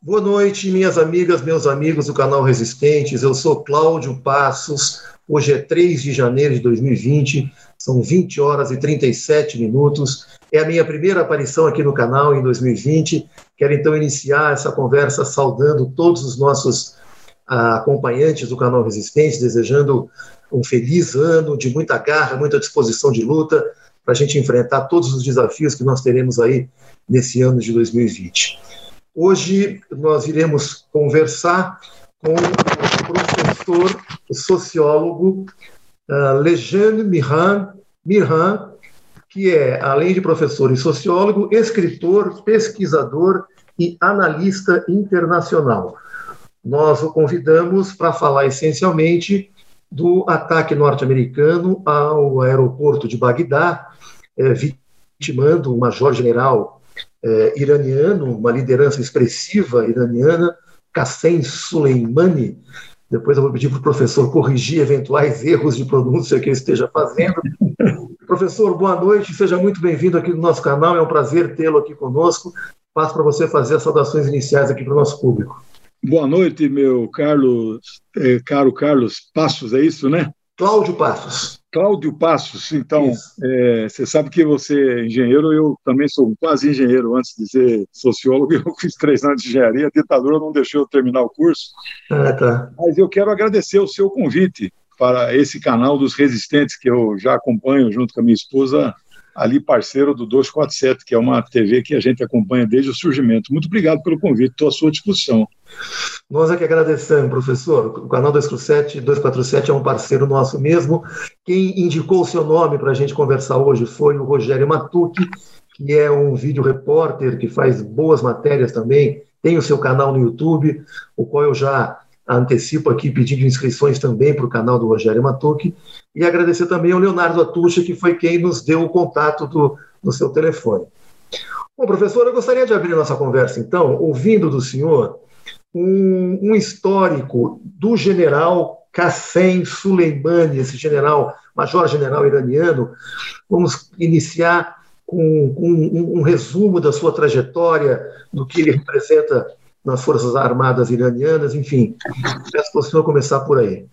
Boa noite, minhas amigas, meus amigos do canal Resistentes. Eu sou Cláudio Passos. Hoje é 3 de janeiro de 2020, são 20 horas e 37 minutos. É a minha primeira aparição aqui no canal em 2020. Quero então iniciar essa conversa saudando todos os nossos ah, acompanhantes do canal Resistente, desejando um feliz ano de muita garra, muita disposição de luta para a gente enfrentar todos os desafios que nós teremos aí nesse ano de 2020. Hoje nós iremos conversar com o professor o sociólogo uh, Lejane Mirhan, Mirhan, que é, além de professor e sociólogo, escritor, pesquisador e analista internacional. Nós o convidamos para falar essencialmente do ataque norte-americano ao aeroporto de Bagdá, é, vitimando o major-general é, iraniano, uma liderança expressiva iraniana, Qassem Soleimani. Depois eu vou pedir para o professor corrigir eventuais erros de pronúncia que eu esteja fazendo. professor, boa noite, seja muito bem-vindo aqui no nosso canal, é um prazer tê-lo aqui conosco. Passo para você fazer as saudações iniciais aqui para o nosso público. Boa noite, meu Carlos, eh, caro Carlos Passos, é isso, né? Cláudio Passos. Cláudio Passos, então, é, você sabe que você é engenheiro, eu também sou quase engenheiro, antes de ser sociólogo, eu fiz três anos de engenharia, a ditadura não deixou eu terminar o curso. Ah, tá. Mas eu quero agradecer o seu convite para esse canal dos Resistentes, que eu já acompanho junto com a minha esposa ali parceiro do 247, que é uma TV que a gente acompanha desde o surgimento. Muito obrigado pelo convite, estou à sua disposição. Nós é que agradecemos, professor. O canal 247, 247 é um parceiro nosso mesmo. Quem indicou o seu nome para a gente conversar hoje foi o Rogério Matucci, que é um vídeo repórter que faz boas matérias também, tem o seu canal no YouTube, o qual eu já antecipo aqui pedindo inscrições também para o canal do Rogério Matucci, e agradecer também ao Leonardo Atucha, que foi quem nos deu o contato do, do seu telefone. Bom, professor, eu gostaria de abrir nossa conversa, então, ouvindo do senhor um, um histórico do general Qassem Soleimani, esse general, major-general iraniano. Vamos iniciar com, com um, um resumo da sua trajetória, do que ele representa nas Forças Armadas iranianas, enfim. Peço para o senhor começar por aí.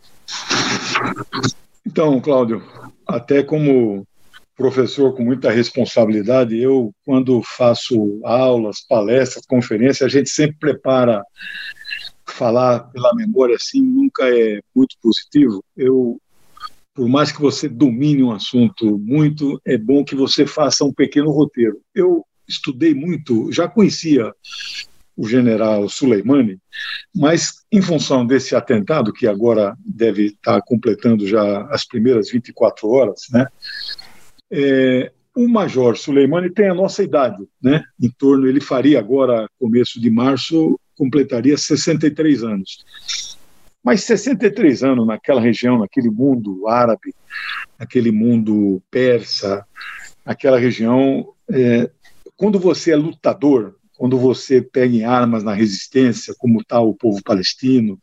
Então, Cláudio, até como professor com muita responsabilidade, eu, quando faço aulas, palestras, conferências, a gente sempre prepara falar pela memória assim, nunca é muito positivo. Eu por mais que você domine um assunto muito, é bom que você faça um pequeno roteiro. Eu estudei muito, já conhecia o general Soleimani, mas em função desse atentado, que agora deve estar completando já as primeiras 24 horas, né, é, o Major Soleimani tem a nossa idade, né, em torno, ele faria agora, começo de março, completaria 63 anos. Mas 63 anos naquela região, naquele mundo árabe, naquele mundo persa, aquela região, é, quando você é lutador, quando você pega em armas na resistência, como está o povo palestino,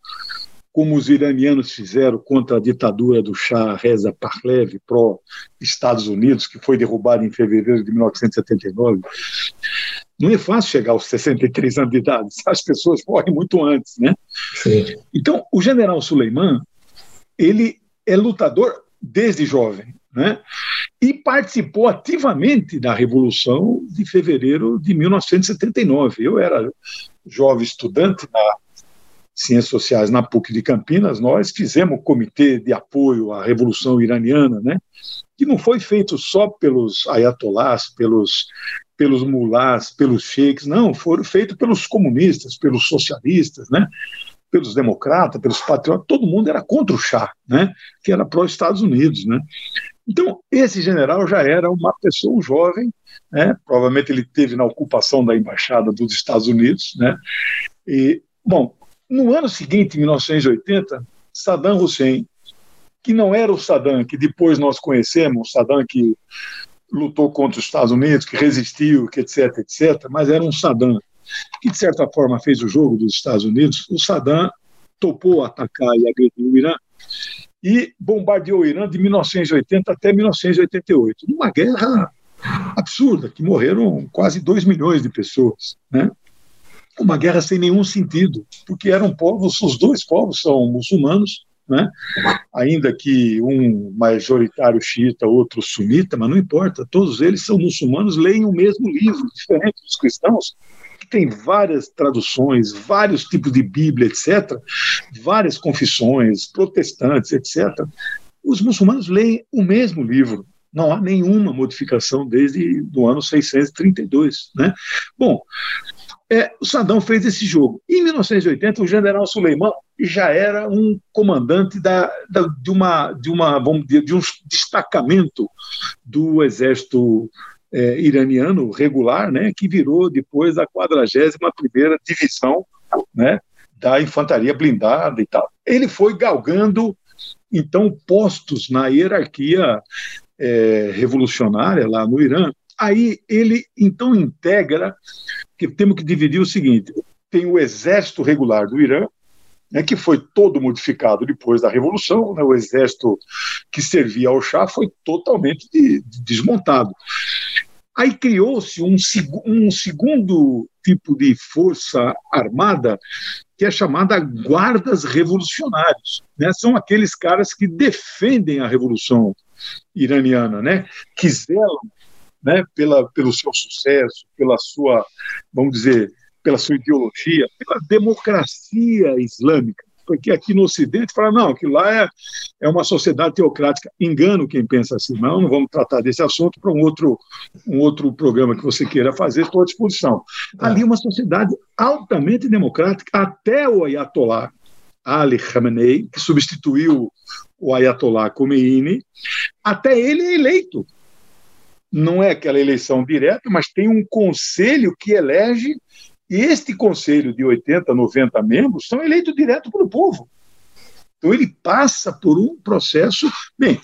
como os iranianos fizeram contra a ditadura do Shah Reza Pahlavi, pró-Estados Unidos, que foi derrubado em fevereiro de 1979. Não é fácil chegar aos 63 anos de idade, as pessoas morrem muito antes, né? Sim. Então, o general Suleiman, ele é lutador desde jovem né? e participou ativamente da Revolução de fevereiro de 1979. Eu era jovem estudante na Ciências Sociais na PUC de Campinas, nós fizemos o comitê de apoio à Revolução Iraniana, né? que não foi feito só pelos ayatollahs, pelos pelos mulás, pelos sheiks, não, foram feitos pelos comunistas, pelos socialistas, né? pelos democratas, pelos patriotas, todo mundo era contra o chá, né? que era pró-Estados Unidos. Né? Então, esse general já era uma pessoa jovem, né? provavelmente ele teve na ocupação da embaixada dos Estados Unidos. Né? E, bom, no ano seguinte, em 1980, Saddam Hussein, que não era o Saddam que depois nós conhecemos, Saddam que lutou contra os Estados Unidos, que resistiu, que etc, etc, mas era um Saddam que, de certa forma, fez o jogo dos Estados Unidos. O Saddam topou atacar e agredir o Irã e bombardeou o Irã de 1980 até 1988, numa guerra absurda, que morreram quase 2 milhões de pessoas. Né? Uma guerra sem nenhum sentido, porque eram povos, os dois povos são muçulmanos, né? ainda que um majoritário xiita, outro sunita, mas não importa, todos eles são muçulmanos, leem o mesmo livro, diferente dos cristãos, que tem várias traduções, vários tipos de Bíblia, etc., várias confissões, protestantes, etc. Os muçulmanos leem o mesmo livro, não há nenhuma modificação desde o ano 632. Né? Bom, é, o Saddam fez esse jogo. Em 1980, o general Suleiman já era um comandante da, da, de, uma, de, uma, vamos dizer, de um destacamento do exército é, iraniano regular, né, que virou depois a 41ª divisão né, da infantaria blindada e tal. Ele foi galgando, então, postos na hierarquia é, revolucionária lá no Irã. Aí ele, então, integra que temos que dividir o seguinte: tem o exército regular do Irã, né, que foi todo modificado depois da Revolução, né, o exército que servia ao Shah foi totalmente de, de desmontado. Aí criou-se um, um, segundo tipo de força armada, que é chamada guardas revolucionários. Né? São aqueles caras que defendem a revolução iraniana, né? que zelam né, pela, pelo seu sucesso, pela sua, vamos dizer, pela sua ideologia, pela democracia islâmica. Porque aqui no Ocidente fala, não, aquilo lá é, é uma sociedade teocrática. Engano quem pensa assim, não, não vamos tratar desse assunto para um outro, um outro programa que você queira fazer, estou à disposição. É. Ali é uma sociedade altamente democrática, até o Ayatollah Ali Khamenei, que substituiu o Ayatollah Khomeini, até ele é eleito não é aquela eleição direta, mas tem um conselho que elege, e este conselho de 80, 90 membros são eleitos direto pelo povo. Então ele passa por um processo. Bem,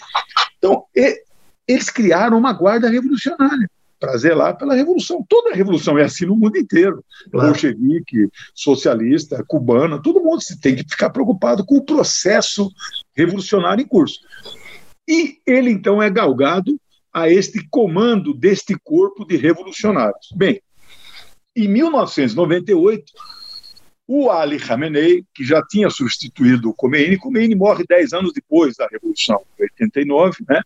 então e, eles criaram uma guarda revolucionária para zelar pela revolução. Toda a revolução é assim no mundo inteiro. Claro. Bolchevique, socialista, cubana, todo mundo se tem que ficar preocupado com o processo revolucionário em curso. E ele então é galgado a este comando deste corpo de revolucionários. Bem, em 1998, o Ali Khamenei, que já tinha substituído o Khomeini, Khomeini morre dez anos depois da Revolução, 89, né?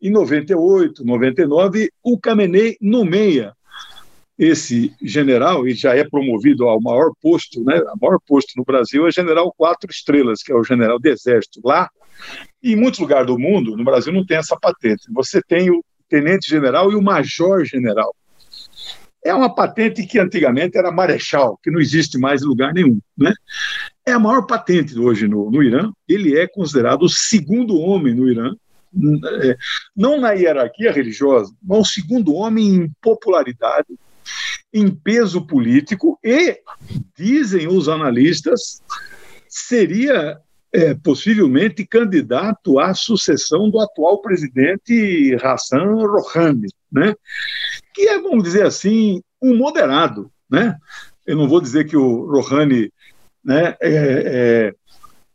Em 98, 99, o Khamenei nomeia esse general, e já é promovido ao maior posto, né? O maior posto no Brasil é general quatro estrelas, que é o general de exército. Lá e em muitos lugares do mundo, no Brasil não tem essa patente. Você tem o tenente-general e o major-general. É uma patente que antigamente era marechal, que não existe mais em lugar nenhum. Né? É a maior patente hoje no, no Irã. Ele é considerado o segundo homem no Irã, é, não na hierarquia religiosa, mas o segundo homem em popularidade, em peso político e, dizem os analistas, seria é, possivelmente candidato à sucessão do atual presidente Hassan Rouhani, né? que é, vamos dizer assim, um moderado. Né? Eu não vou dizer que o Rouhani né, é, é,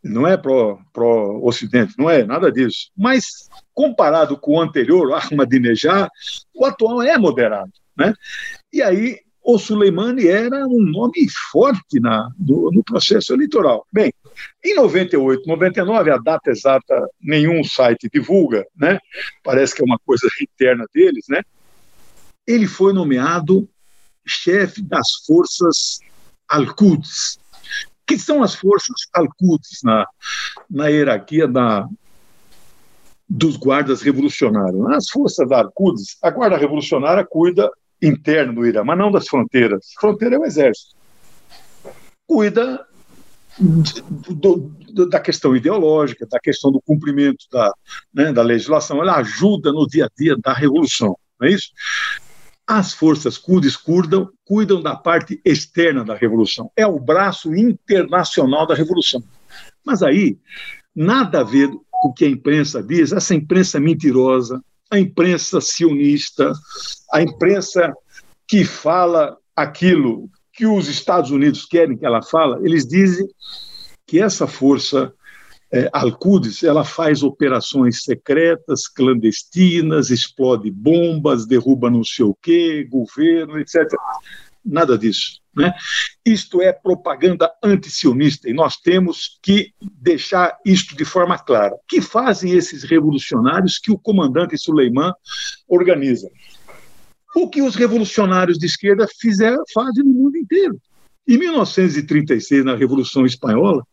não é pró-Ocidente, não é nada disso. Mas, comparado com o anterior, Ahmadinejad, o atual é moderado. Né? E aí, o Suleimani era um nome forte na, no, no processo eleitoral. Bem, em 98, 99, a data exata nenhum site divulga, né? Parece que é uma coisa interna deles, né? Ele foi nomeado chefe das forças Al-Quds. que são as forças Al-Quds na, na hierarquia da, dos guardas revolucionários? As forças Al-Quds, a guarda revolucionária cuida interno do Irã, mas não das fronteiras. Fronteira é o exército. Cuida do, do, da questão ideológica, da questão do cumprimento da, né, da legislação, ela ajuda no dia a dia da revolução, não é isso? As forças kurdes cuidam, cuidam da parte externa da revolução, é o braço internacional da revolução. Mas aí, nada a ver com o que a imprensa diz, essa imprensa mentirosa, a imprensa sionista, a imprensa que fala aquilo que os Estados Unidos querem que ela fale, eles dizem que essa força é, Al-Quds, ela faz operações secretas, clandestinas, explode bombas, derruba não sei o quê, governo, etc. Nada disso. Né? Isto é propaganda antisionista e nós temos que deixar isto de forma clara. O que fazem esses revolucionários que o comandante Suleiman organiza? O que os revolucionários de esquerda fizeram, fazem no mundo inteiro. Em 1936, na Revolução Espanhola,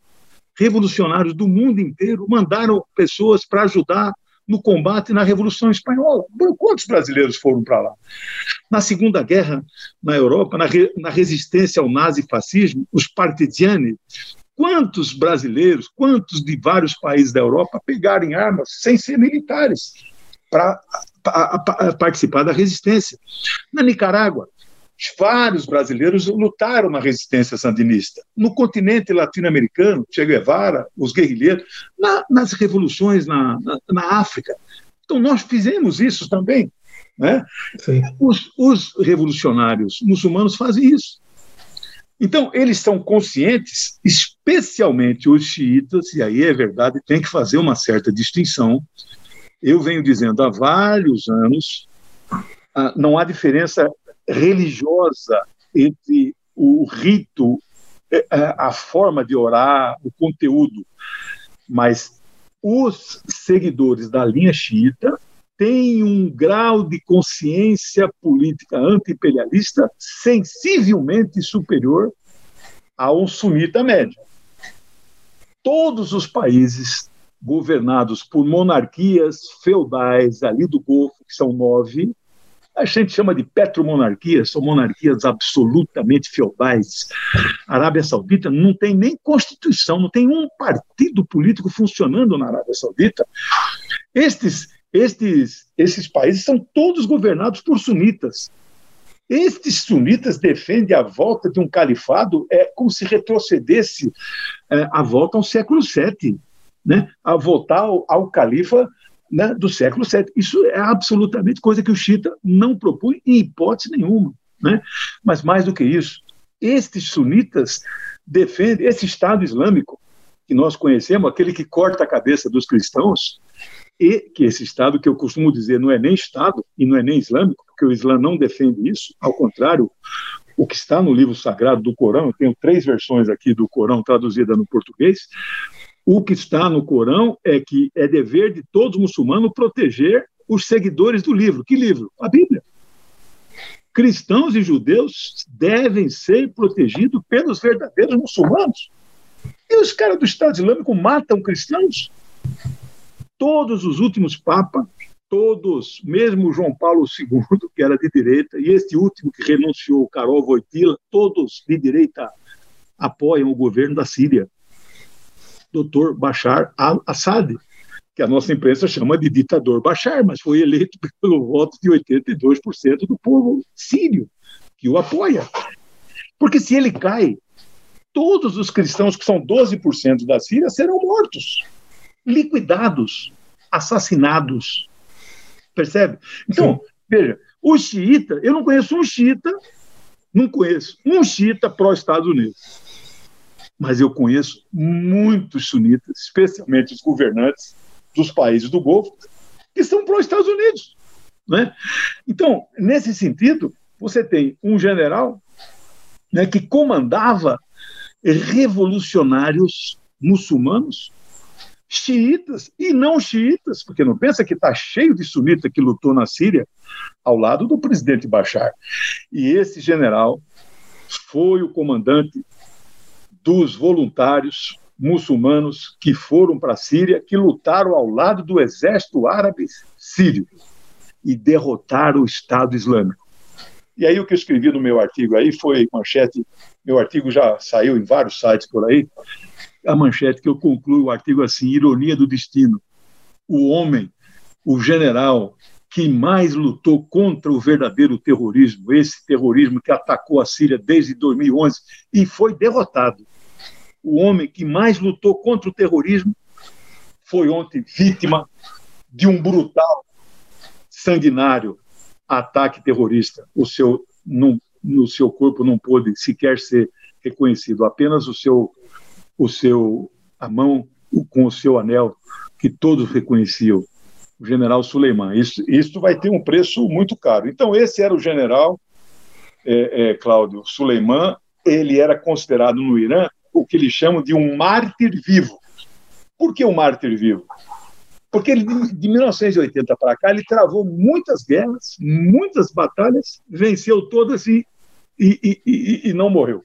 revolucionários do mundo inteiro mandaram pessoas para ajudar no combate na Revolução Espanhola. Quantos brasileiros foram para lá? Na Segunda Guerra, na Europa, na, re, na resistência ao nazifascismo, os partigiani, quantos brasileiros, quantos de vários países da Europa pegaram armas sem ser militares para participar da resistência? Na Nicarágua, vários brasileiros lutaram na resistência sandinista. No continente latino-americano, Che Guevara, os guerrilheiros, na, nas revoluções na, na, na, África. Então, nós fizemos isso também. Né? Os, os revolucionários muçulmanos fazem isso. Então, eles estão conscientes, especialmente os xiitas, e aí é verdade, tem que fazer uma certa distinção. Eu venho dizendo há vários anos, ah, não há diferença religiosa entre o rito, é, a forma de orar, o conteúdo, mas os seguidores da linha xiita têm um grau de consciência política anti-imperialista sensivelmente superior a um sunita médio. Todos os países governados por monarquias feudais ali do Golfo, que são nove, a gente chama de petromonarquias, são monarquias absolutamente feudais. A Arábia Saudita não tem nem constituição, não tem um partido político funcionando na Arábia Saudita. Estes, estes, esses países são todos governados por sunitas. Estes sunitas defendem a volta de um califado é como se retrocedesse é, a volta ao século VII, né? a voltar ao, ao califa né, do século VII. Isso é absolutamente coisa que o Chita não propõe em hipótese nenhuma. Né? Mas mais do que isso, estes sunitas defendem esse Estado Islâmico que nós conhecemos, aquele que corta a cabeça dos cristãos, e que esse Estado, que eu costumo dizer, não é nem Estado e não é nem islâmico, porque o Islã não defende isso, ao contrário, o que está no livro sagrado do Corão, eu tenho três versões aqui do Corão traduzida no português, o que está no Corão é que é dever de todos muçulmanos proteger os seguidores do livro. Que livro? A Bíblia. Cristãos e judeus devem ser protegidos pelos verdadeiros muçulmanos. E os caras do Estado Islâmico matam cristãos? Todos os últimos papas, todos, mesmo João Paulo II, que era de direita, e este último que renunciou, Carol Wojtyla, todos de direita apoiam o governo da Síria. Dr. Bashar al-Assad, que a nossa imprensa chama de ditador Bashar, mas foi eleito pelo voto de 82% do povo sírio, que o apoia. Porque se ele cai, todos os cristãos, que são 12% da Síria, serão mortos, liquidados, assassinados. Percebe? Então, Sim. veja, o xiita, eu não conheço um xiita, não conheço um xiita pró-Estados Unidos mas eu conheço muitos sunitas, especialmente os governantes dos países do Golfo, que são para os Estados Unidos. Né? Então, nesse sentido, você tem um general né, que comandava revolucionários muçulmanos, xiitas e não xiitas, porque não pensa que está cheio de sunita que lutou na Síria ao lado do presidente Bashar. E esse general foi o comandante dos voluntários muçulmanos que foram para a Síria, que lutaram ao lado do exército árabe sírio e derrotaram o Estado Islâmico. E aí o que eu escrevi no meu artigo aí foi manchete, meu artigo já saiu em vários sites por aí, a manchete que eu concluo o artigo assim, ironia do destino. O homem, o general que mais lutou contra o verdadeiro terrorismo, esse terrorismo que atacou a Síria desde 2011 e foi derrotado o homem que mais lutou contra o terrorismo foi ontem vítima de um brutal, sanguinário ataque terrorista. O seu, no, no seu corpo não pôde sequer ser reconhecido, apenas o seu, o seu, a mão, com o seu anel, que todos reconheciam, o general Suleiman. Isso, isso vai ter um preço muito caro. Então, esse era o general, é, é, Cláudio Suleiman, ele era considerado no Irã o que eles chamam de um mártir vivo. Por que um mártir vivo? Porque ele, de 1980 para cá, ele travou muitas guerras, muitas batalhas, venceu todas e, e, e, e não morreu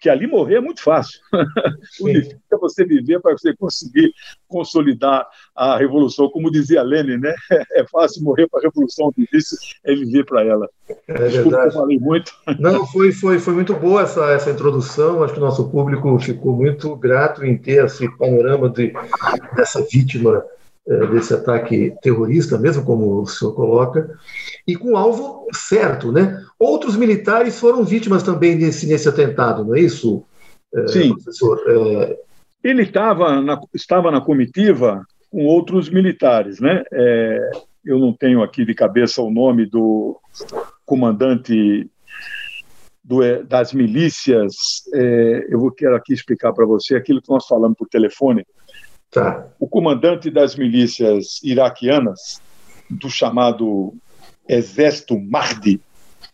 que ali morrer é muito fácil. o difícil é você viver para você conseguir consolidar a revolução, como dizia Lenin, né? É fácil morrer para a revolução, o difícil é viver para ela. É Desculpa, verdade. eu falei muito. Não, foi, foi, foi muito boa essa, essa introdução. Acho que o nosso público ficou muito grato em ter esse panorama de, dessa vítima desse ataque terrorista, mesmo como o senhor coloca, e com alvo certo, né? Outros militares foram vítimas também desse, nesse atentado, não é isso, eh, Sim. professor? É... Ele estava na, estava na comitiva com outros militares, né? É, eu não tenho aqui de cabeça o nome do comandante do, das milícias. É, eu vou quero aqui explicar para você aquilo que nós falamos por telefone Tá. O comandante das milícias iraquianas, do chamado Exército Mahdi,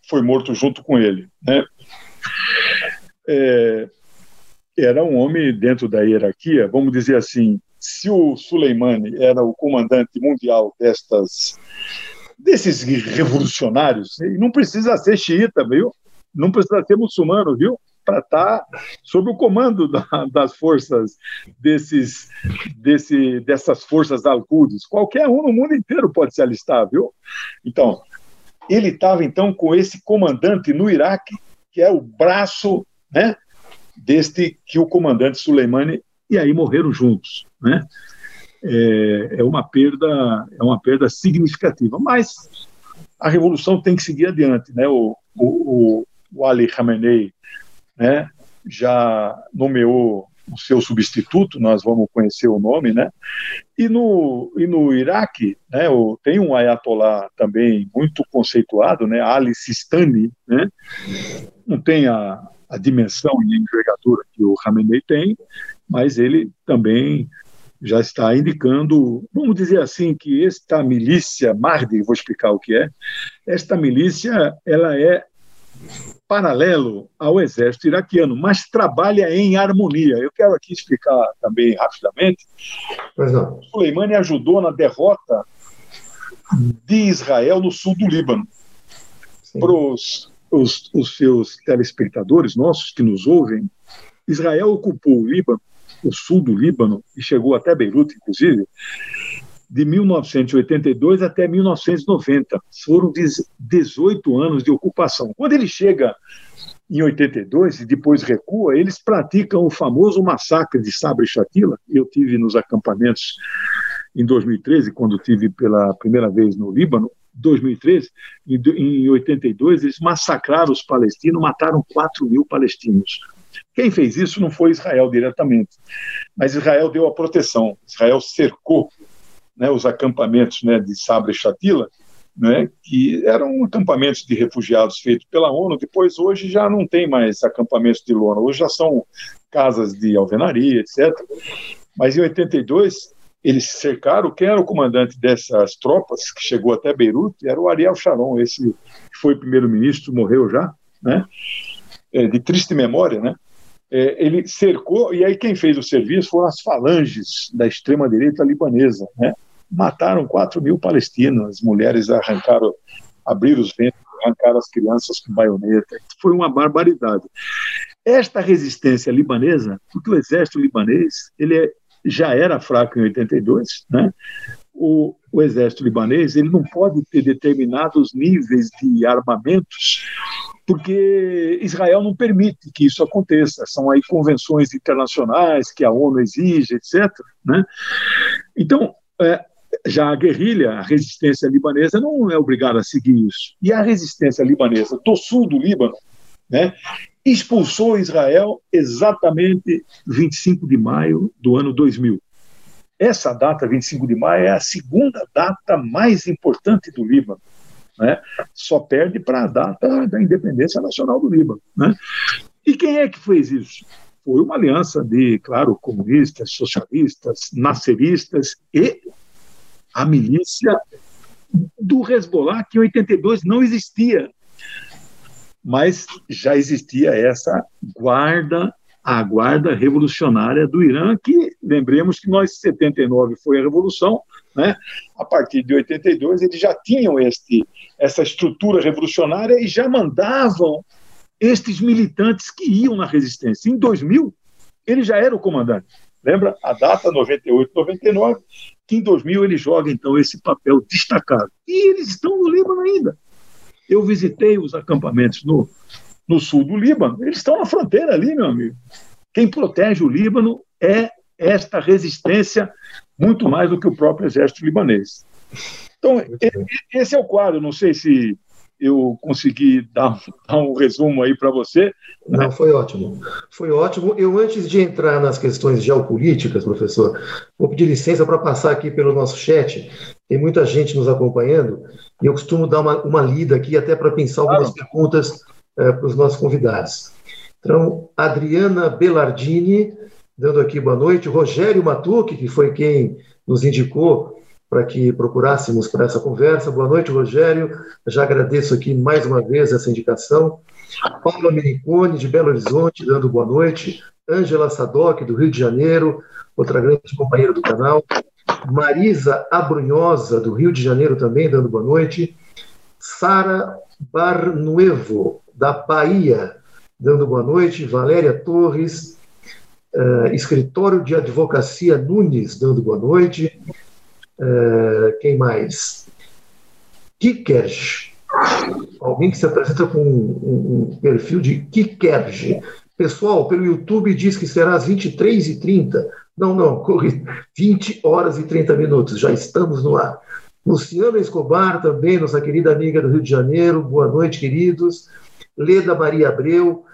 foi morto junto com ele. Né? É, era um homem dentro da hierarquia, vamos dizer assim, se o Soleimani era o comandante mundial destas desses revolucionários, não precisa ser xiita, viu? Não precisa ser muçulmano, viu? Para estar tá sob o comando da, das forças desses, desse, dessas forças al-Quds. Qualquer um no mundo inteiro pode se alistar, viu? Então, ele estava então com esse comandante no Iraque, que é o braço, né, deste que o comandante Soleimani e aí morreram juntos, né? É, é uma perda, é uma perda significativa, mas a revolução tem que seguir adiante, né? O, o, o Ali Khamenei né, já nomeou o seu substituto, nós vamos conhecer o nome, né? E no, e no Iraque, né, o, tem um ayatollah também muito conceituado, né, Ali Sistani, né? Não tem a, a dimensão e a envergadura que o Khamenei tem, mas ele também já está indicando, vamos dizer assim, que esta milícia Mahdi, vou explicar o que é, esta milícia, ela é paralelo ao exército iraquiano, mas trabalha em harmonia. Eu quero aqui explicar também rapidamente. O Soleimani ajudou na derrota de Israel no sul do Líbano. Para os, os, os seus telespectadores nossos que nos ouvem, Israel ocupou o Líbano, o sul do Líbano, e chegou até Beirute, inclusive, de 1982 até 1990. Foram 18 anos de ocupação. Quando ele chega em 82 e depois recua, eles praticam o famoso massacre de Sabre Shatila. Eu tive nos acampamentos em 2013, quando tive pela primeira vez no Líbano, 2013, em 82, eles massacraram os palestinos, mataram 4 mil palestinos. Quem fez isso não foi Israel diretamente, mas Israel deu a proteção. Israel cercou né, os acampamentos né, de Sabre e Chatila, né, que eram acampamentos de refugiados feitos pela ONU. Depois, hoje, já não tem mais acampamentos de lona, hoje já são casas de alvenaria, etc. Mas em 82, eles cercaram. Quem era o comandante dessas tropas, que chegou até Beirute, era o Ariel Sharon, esse que foi primeiro-ministro, morreu já, né? É, de triste memória, né? É, ele cercou, e aí quem fez o serviço foram as falanges da extrema-direita libanesa. Né? Mataram 4 mil palestinos, as mulheres arrancaram, abriram os ventos, arrancaram as crianças com baioneta. Foi uma barbaridade. Esta resistência libanesa, porque o exército libanês ele é, já era fraco em 82, né? O, o, exército libanês ele não pode ter determinados níveis de armamentos porque Israel não permite que isso aconteça. São aí convenções internacionais que a ONU exige, etc. Né? Então, é, já a guerrilha, a resistência libanesa não é obrigada a seguir isso. E a resistência libanesa do sul do Líbano, né, expulsou Israel exatamente 25 de maio do ano 2000. Essa data, 25 de maio, é a segunda data mais importante do Líbano né? só perde para a data da independência nacional do Líbano. Né? E quem é que fez isso? foi uma aliança de, claro, comunistas, socialistas, nasceristas e a milícia do Hezbollah, que em 82 não existia. Mas já existia essa guarda, a guarda revolucionária do Irã, que lembremos que nós, 79 foi a revolução, né? a partir de 82 eles já tinham este, essa estrutura revolucionária e já mandavam estes militantes que iam na resistência. Em 2000, ele já era o comandante. Lembra a data 98, 99, que em 2000 ele joga então esse papel destacado. E eles estão no Líbano ainda. Eu visitei os acampamentos no, no sul do Líbano, eles estão na fronteira ali, meu amigo. Quem protege o Líbano é esta resistência muito mais do que o próprio exército libanês. Então, esse é o quadro. Não sei se eu consegui dar, dar um resumo aí para você. Não, foi ótimo. Foi ótimo. Eu, antes de entrar nas questões geopolíticas, professor, vou pedir licença para passar aqui pelo nosso chat. Tem muita gente nos acompanhando e eu costumo dar uma, uma lida aqui até para pensar algumas claro. perguntas é, para os nossos convidados. Então, Adriana Belardini, dando aqui boa noite. Rogério Matuque, que foi quem nos indicou para que procurássemos para essa conversa. Boa noite, Rogério. Já agradeço aqui mais uma vez essa indicação. Paula Menicone, de Belo Horizonte, dando boa noite. Ângela Sadoc, do Rio de Janeiro, outra grande companheira do canal. Marisa Abrunhosa, do Rio de Janeiro, também dando boa noite. Sara Barnuevo, da Bahia, dando boa noite. Valéria Torres, uh, Escritório de Advocacia Nunes, dando boa noite. Uh, quem mais? Kikerj, alguém que se apresenta com um, um perfil de Kikerj. Pessoal, pelo YouTube diz que será às 23h30. Não, não, corre 20 horas e 30 minutos, já estamos no ar. Luciana Escobar, também, nossa querida amiga do Rio de Janeiro, boa noite, queridos. Leda Maria Abreu,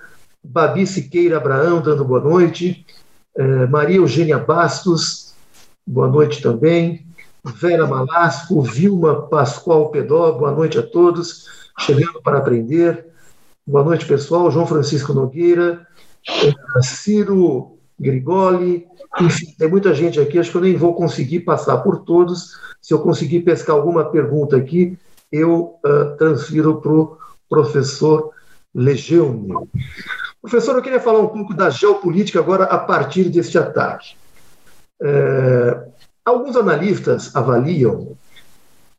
Babi Siqueira Abraão, dando boa noite. Eh, Maria Eugênia Bastos, boa noite também. Vera Malasco, Vilma Pascoal Pedó, boa noite a todos, chegando para aprender. Boa noite, pessoal. João Francisco Nogueira, eh, Ciro Grigoli, enfim, tem muita gente aqui, acho que eu nem vou conseguir passar por todos. Se eu conseguir pescar alguma pergunta aqui, eu uh, transfiro para o professor Legeune. Professor, eu queria falar um pouco da geopolítica agora a partir deste ataque. É, Alguns analistas avaliam,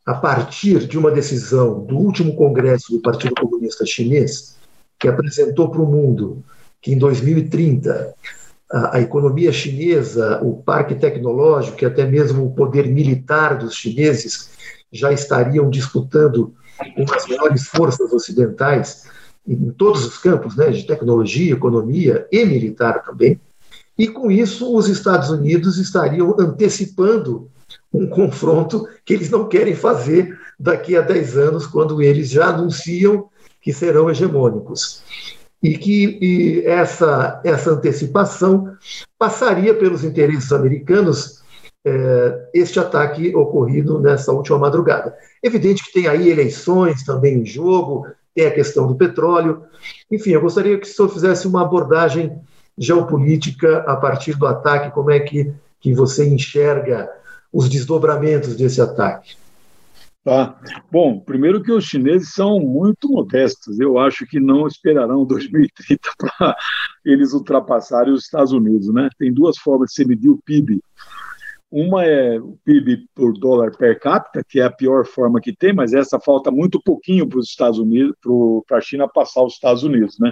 a partir de uma decisão do último congresso do Partido Comunista Chinês, que apresentou para o mundo que em 2030 a, a economia chinesa, o parque tecnológico e até mesmo o poder militar dos chineses já estariam disputando com as maiores forças ocidentais em todos os campos, né, de tecnologia, economia e militar também. E com isso, os Estados Unidos estariam antecipando um confronto que eles não querem fazer daqui a 10 anos, quando eles já anunciam que serão hegemônicos. E que e essa, essa antecipação passaria pelos interesses americanos é, este ataque ocorrido nessa última madrugada. Evidente que tem aí eleições também em jogo, tem a questão do petróleo. Enfim, eu gostaria que o senhor fizesse uma abordagem geopolítica a partir do ataque, como é que, que você enxerga os desdobramentos desse ataque? Tá. Bom, primeiro que os chineses são muito modestos. Eu acho que não esperarão 2030 para eles ultrapassarem os Estados Unidos, né? Tem duas formas de se medir o PIB. Uma é o PIB por dólar per capita, que é a pior forma que tem, mas essa falta muito pouquinho para os Estados Unidos, para a China passar os Estados Unidos, né?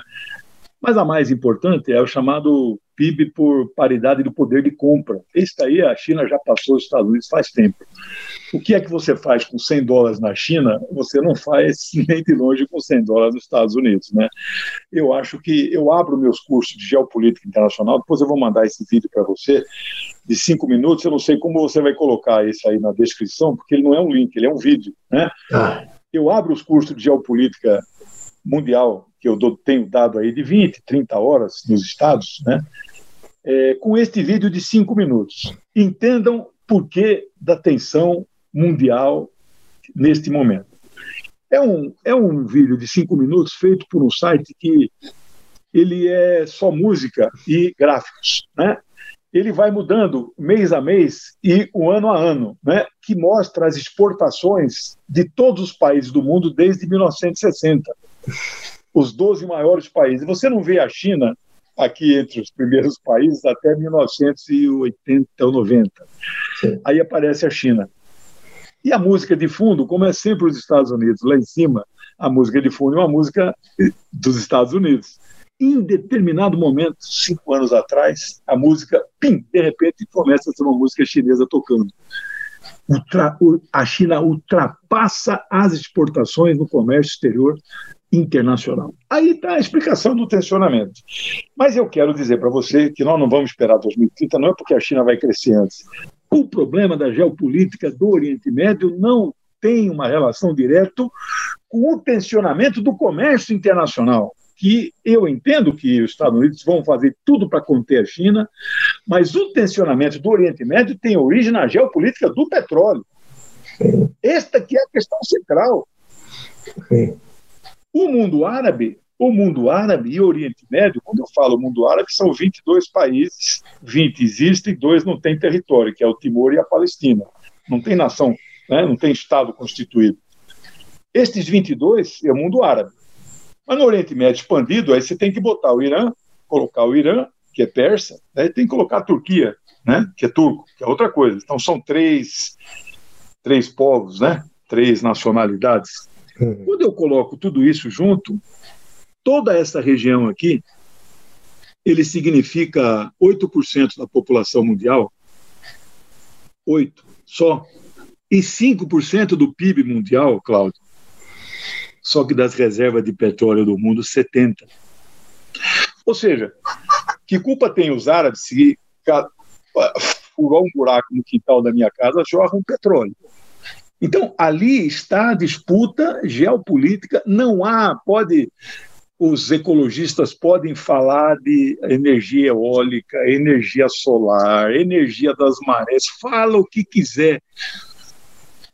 Mas a mais importante é o chamado PIB por paridade do poder de compra. Esse daí a China já passou os Estados Unidos faz tempo. O que é que você faz com 100 dólares na China? Você não faz nem de longe com 100 dólares nos Estados Unidos, né? Eu acho que eu abro meus cursos de geopolítica internacional, depois eu vou mandar esse vídeo para você de cinco minutos. Eu não sei como você vai colocar isso aí na descrição, porque ele não é um link, ele é um vídeo, né? Ah. Eu abro os cursos de geopolítica mundial que eu dou, tenho dado aí de 20, 30 horas nos estados, né? É, com este vídeo de cinco minutos. Entendam por que da tensão mundial neste momento. É um, é um vídeo de cinco minutos feito por um site que ele é só música e gráficos, né? Ele vai mudando mês a mês e o ano a ano, né? Que mostra as exportações de todos os países do mundo desde 1960. Os 12 maiores países. Você não vê a China aqui entre os primeiros países até 1980 ou 90. Aí aparece a China. E a música de fundo, como é sempre os Estados Unidos, lá em cima, a música de fundo é uma música dos Estados Unidos. Em determinado momento, cinco anos atrás, a música, pim, de repente, começa a ser uma música chinesa tocando. Ultra, a China ultrapassa as exportações no comércio exterior internacional. Aí está a explicação do tensionamento. Mas eu quero dizer para você que nós não vamos esperar 2030, não é porque a China vai crescer antes. O problema da geopolítica do Oriente Médio não tem uma relação direta com o tensionamento do comércio internacional. Que eu entendo que os Estados Unidos vão fazer tudo para conter a China, mas o tensionamento do Oriente Médio tem origem na geopolítica do petróleo. Esta que é a questão central. O mundo árabe, o mundo árabe e Oriente Médio, quando eu falo mundo árabe, são 22 países, 20 existem, dois não têm território, que é o Timor e a Palestina. Não tem nação, né? não tem Estado constituído. Estes 22 é o mundo árabe. Mas no Oriente Médio expandido, aí você tem que botar o Irã, colocar o Irã, que é persa, né? tem que colocar a Turquia, né? que é turco, que é outra coisa. Então são três, três povos, né? três nacionalidades. Uhum. Quando eu coloco tudo isso junto, toda essa região aqui, ele significa 8% da população mundial, 8 só, e 5% do PIB mundial, Cláudio, só que das reservas de petróleo do mundo, 70%. Ou seja, que culpa tem os árabes se furar um buraco no quintal da minha casa, jorram petróleo? Então, ali está a disputa geopolítica. Não há, pode. Os ecologistas podem falar de energia eólica, energia solar, energia das marés, fala o que quiser.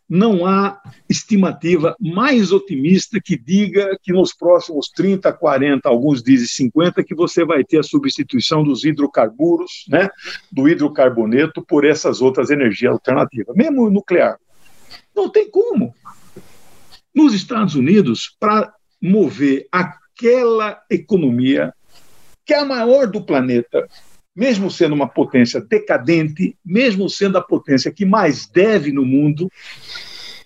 Não há estimativa mais otimista que diga que nos próximos 30, 40, alguns dizem 50, que você vai ter a substituição dos hidrocarburos, né, do hidrocarboneto, por essas outras energias alternativas, mesmo nuclear. Não tem como. Nos Estados Unidos, para mover aquela economia, que é a maior do planeta, mesmo sendo uma potência decadente, mesmo sendo a potência que mais deve no mundo,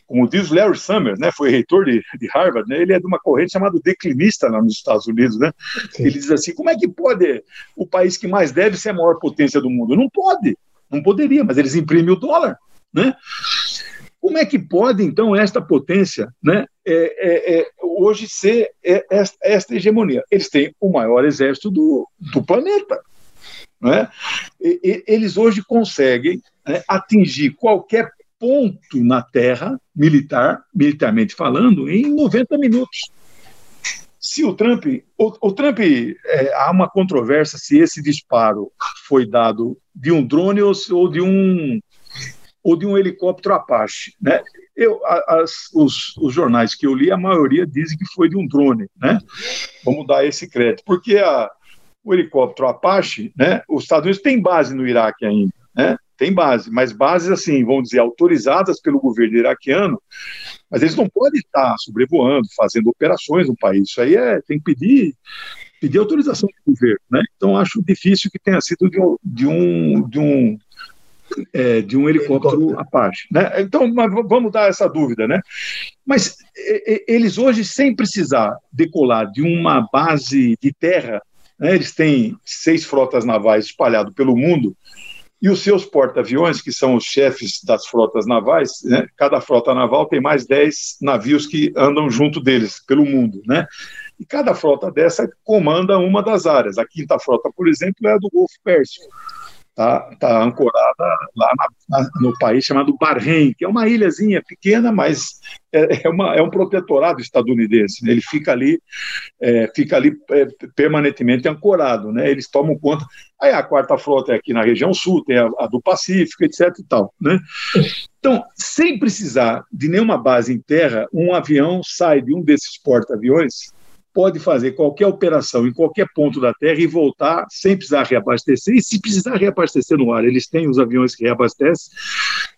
como diz Larry Summers, né, foi reitor de, de Harvard, né, ele é de uma corrente chamada declinista lá nos Estados Unidos, né? Ele diz assim: como é que pode o país que mais deve ser a maior potência do mundo? Não pode, não poderia, mas eles imprimem o dólar, né? Como é que pode, então, esta potência né, é, é, é, hoje ser é, esta, esta, hegemonia? Eles têm o maior exército do, do planeta. Né? E, e, eles hoje conseguem né, atingir qualquer ponto na Terra, militar, militarmente falando, em 90 minutos. Se o Trump, o, o Trump, é, há uma controvérsia se esse disparo foi dado de um drone ou, ou de um ou de um helicóptero Apache. Né? Eu, as, os, os, jornais que eu li, a maioria dizem que foi de um drone. Né? Vamos dar esse crédito, porque a, o helicóptero Apache, né, os Estados Unidos têm base no Iraque ainda, né? tem base, mas bases assim, vamos dizer, autorizadas pelo governo iraquiano, mas eles não podem estar sobrevoando, fazendo operações no país. Isso aí é, tem que pedir pedir autorização do governo, né? Então acho difícil que tenha sido de um, de um, de um é, de um helicóptero Apache. Né? Então, vamos dar essa dúvida. Né? Mas eles hoje, sem precisar decolar de uma base de terra, né, eles têm seis frotas navais espalhadas pelo mundo, e os seus porta-aviões, que são os chefes das frotas navais, né, cada frota naval tem mais dez navios que andam junto deles, pelo mundo. Né? E cada frota dessa comanda uma das áreas. A quinta frota, por exemplo, é a do Golfo Pérsico está tá ancorada lá na, na, no país chamado Bahrein, que é uma ilhazinha pequena, mas é, é, uma, é um protetorado estadunidense. Né? Ele fica ali, é, fica ali é, permanentemente ancorado. Né? Eles tomam conta. Aí a quarta frota é aqui na região sul, tem a, a do Pacífico, etc. E tal, né? Então, sem precisar de nenhuma base em terra, um avião sai de um desses porta-aviões pode fazer qualquer operação em qualquer ponto da Terra e voltar sem precisar reabastecer. E se precisar reabastecer no ar, eles têm os aviões que reabastecem.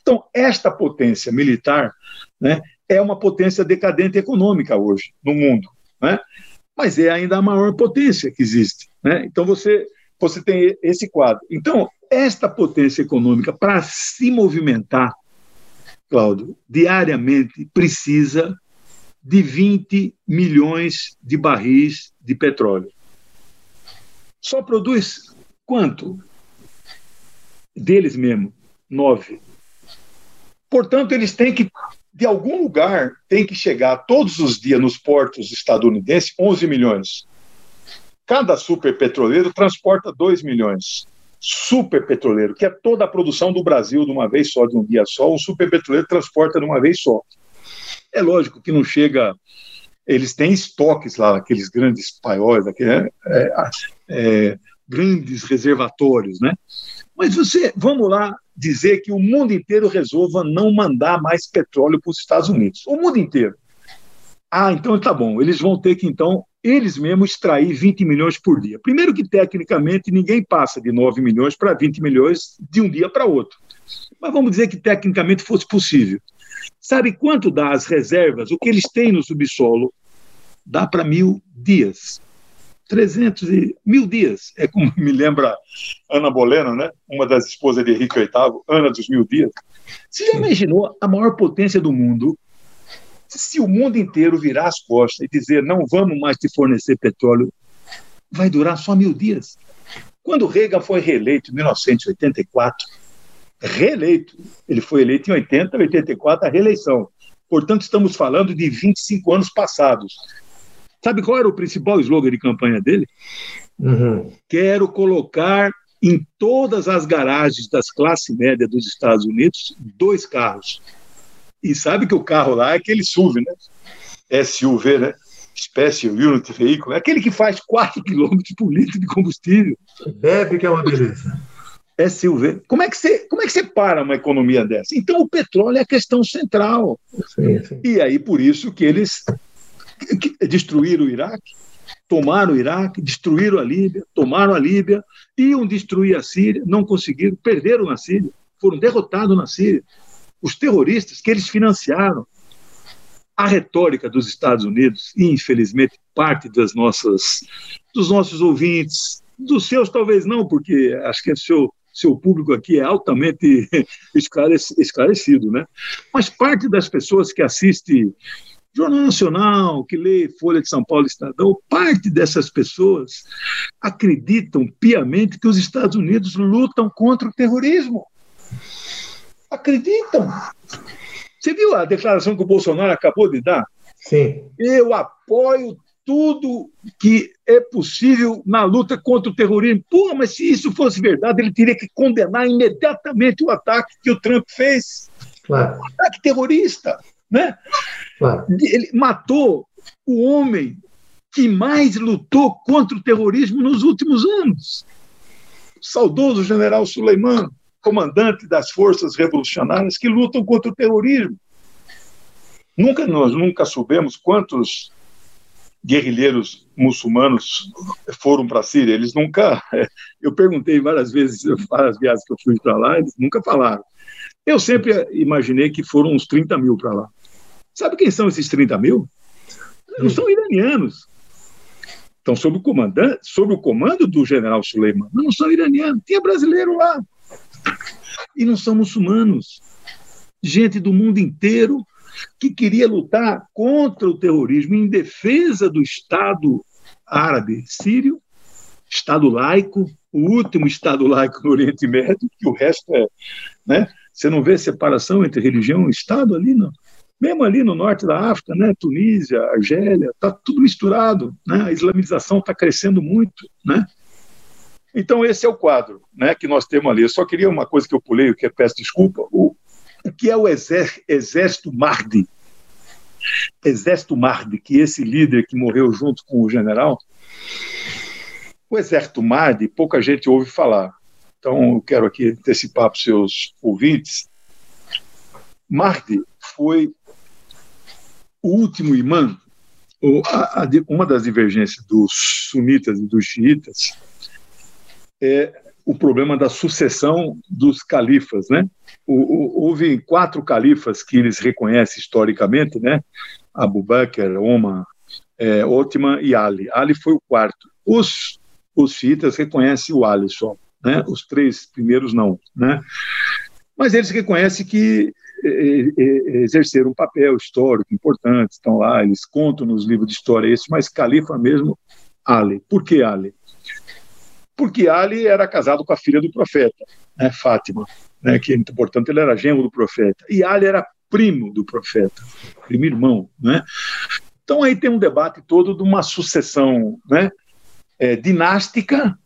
Então, esta potência militar né, é uma potência decadente econômica hoje no mundo. Né? Mas é ainda a maior potência que existe. Né? Então, você, você tem esse quadro. Então, esta potência econômica, para se movimentar, Cláudio, diariamente precisa de 20 milhões de barris de petróleo. Só produz quanto? Deles mesmo, nove. Portanto, eles têm que, de algum lugar, têm que chegar todos os dias nos portos estadunidenses 11 milhões. Cada superpetroleiro transporta 2 milhões. Superpetroleiro, que é toda a produção do Brasil de uma vez só, de um dia só, um superpetroleiro transporta de uma vez só. É lógico que não chega. Eles têm estoques lá, aqueles grandes paióis, aqueles, é, é, é, grandes reservatórios, né? Mas você, vamos lá dizer que o mundo inteiro resolva não mandar mais petróleo para os Estados Unidos. O mundo inteiro. Ah, então tá bom. Eles vão ter que, então, eles mesmos extrair 20 milhões por dia. Primeiro que, tecnicamente, ninguém passa de 9 milhões para 20 milhões de um dia para outro. Mas vamos dizer que, tecnicamente, fosse possível. Sabe quanto dá as reservas? O que eles têm no subsolo dá para mil dias. 300 e mil dias. É como me lembra Ana Bolena, né? uma das esposas de Henrique VIII, Ana dos Mil Dias. Você já imaginou a maior potência do mundo? Se o mundo inteiro virar as costas e dizer não vamos mais te fornecer petróleo, vai durar só mil dias. Quando Reagan foi reeleito em 1984, reeleito. Ele foi eleito em 80, 84, a reeleição. Portanto, estamos falando de 25 anos passados. Sabe qual era o principal slogan de campanha dele? Uhum. Quero colocar em todas as garagens das classes médias dos Estados Unidos dois carros. E sabe que o carro lá é aquele SUV, né? SUV, né? Special Unit Vehicle, é aquele que faz 4 km por litro de combustível. Bebe que é uma beleza é Silveira. Como é que você, como é que você para uma economia dessa? Então o petróleo é a questão central. Sim, sim. E aí por isso que eles destruíram o Iraque, tomaram o Iraque, destruíram a Líbia, tomaram a Líbia, iam destruir a Síria, não conseguiram, perderam na Síria, foram derrotados na Síria. Os terroristas que eles financiaram. A retórica dos Estados Unidos, e infelizmente parte das nossas, dos nossos ouvintes, dos seus talvez não, porque acho que é seu seu público aqui é altamente esclarecido, né? Mas parte das pessoas que assiste Jornal Nacional, que lê Folha de São Paulo Estadão, parte dessas pessoas acreditam piamente que os Estados Unidos lutam contra o terrorismo. Acreditam. Você viu a declaração que o Bolsonaro acabou de dar? Sim. Eu apoio tudo que é possível na luta contra o terrorismo. Pô, mas se isso fosse verdade, ele teria que condenar imediatamente o ataque que o Trump fez. Claro. Um ataque terrorista. Né? Claro. Ele matou o homem que mais lutou contra o terrorismo nos últimos anos. O saudoso general Suleiman, comandante das forças revolucionárias que lutam contra o terrorismo. Nunca nós nunca soubemos quantos guerrilheiros muçulmanos foram para a Síria. Eles nunca. Eu perguntei várias vezes, várias viagens que eu fui para lá, eles nunca falaram. Eu sempre imaginei que foram uns 30 mil para lá. Sabe quem são esses 30 mil? Não são iranianos. Estão sob o, comandante, sob o comando do general Suleiman. Não são iranianos. Tinha brasileiro lá. E não são muçulmanos. Gente do mundo inteiro que queria lutar contra o terrorismo, em defesa do Estado árabe sírio, Estado laico, o último Estado laico no Oriente Médio, que o resto é. Né? Você não vê separação entre religião e Estado ali, não. Mesmo ali no norte da África, né? Tunísia, Argélia, está tudo misturado. Né? A islamização está crescendo muito. Né? Então, esse é o quadro né, que nós temos ali. Eu só queria uma coisa que eu pulei, que é peço desculpa. O, o que é o exército Mahdi? Exército Mahdi, que esse líder que morreu junto com o general, o exército Mahdi, pouca gente ouve falar. Então, eu quero aqui antecipar para os seus ouvintes. Mahdi foi o último imã uma das divergências dos sunitas e dos xiitas é o problema da sucessão dos califas, né? O, o, houve quatro califas que eles reconhecem historicamente, né? Abu Bakr, Omar, é, Otman e Ali. Ali foi o quarto. Os, os xiitas reconhecem o Ali só, né? Os três primeiros não, né? Mas eles reconhecem que exerceram um papel histórico importante, estão lá, eles contam nos livros de história esse, mas califa mesmo, Ali. Por que Ali? Porque Ali era casado com a filha do profeta, né, Fátima, né, que, portanto, ele era genro do profeta. E Ali era primo do profeta, primo irmão, né? Então aí tem um debate todo de uma sucessão, né, é, dinástica,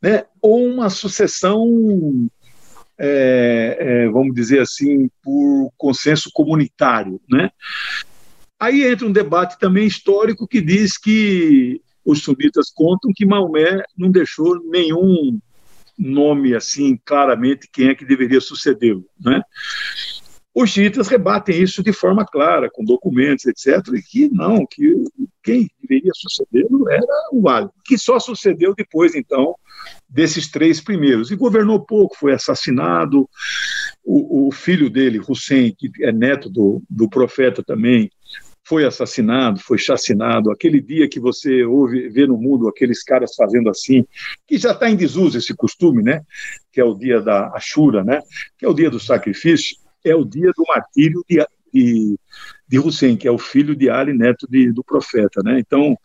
né, ou uma sucessão é, é, vamos dizer assim, por consenso comunitário. Né? Aí entra um debate também histórico que diz que os sunitas contam que Maomé não deixou nenhum nome assim claramente quem é que deveria sucedê-lo. Né? Os xiitas rebatem isso de forma clara, com documentos, etc., e que não, que quem deveria sucedê-lo era o Ali, que só sucedeu depois, então, desses três primeiros. E governou pouco, foi assassinado. O, o filho dele, Hussein, que é neto do, do profeta também, foi assassinado, foi chacinado. Aquele dia que você ouve, vê no mundo aqueles caras fazendo assim, que já está em desuso esse costume, né? Que é o dia da Ashura, né? Que é o dia do sacrifício é o dia do martírio de, de, de Hussein, que é o filho de Ali, neto de, do profeta. Né? Então,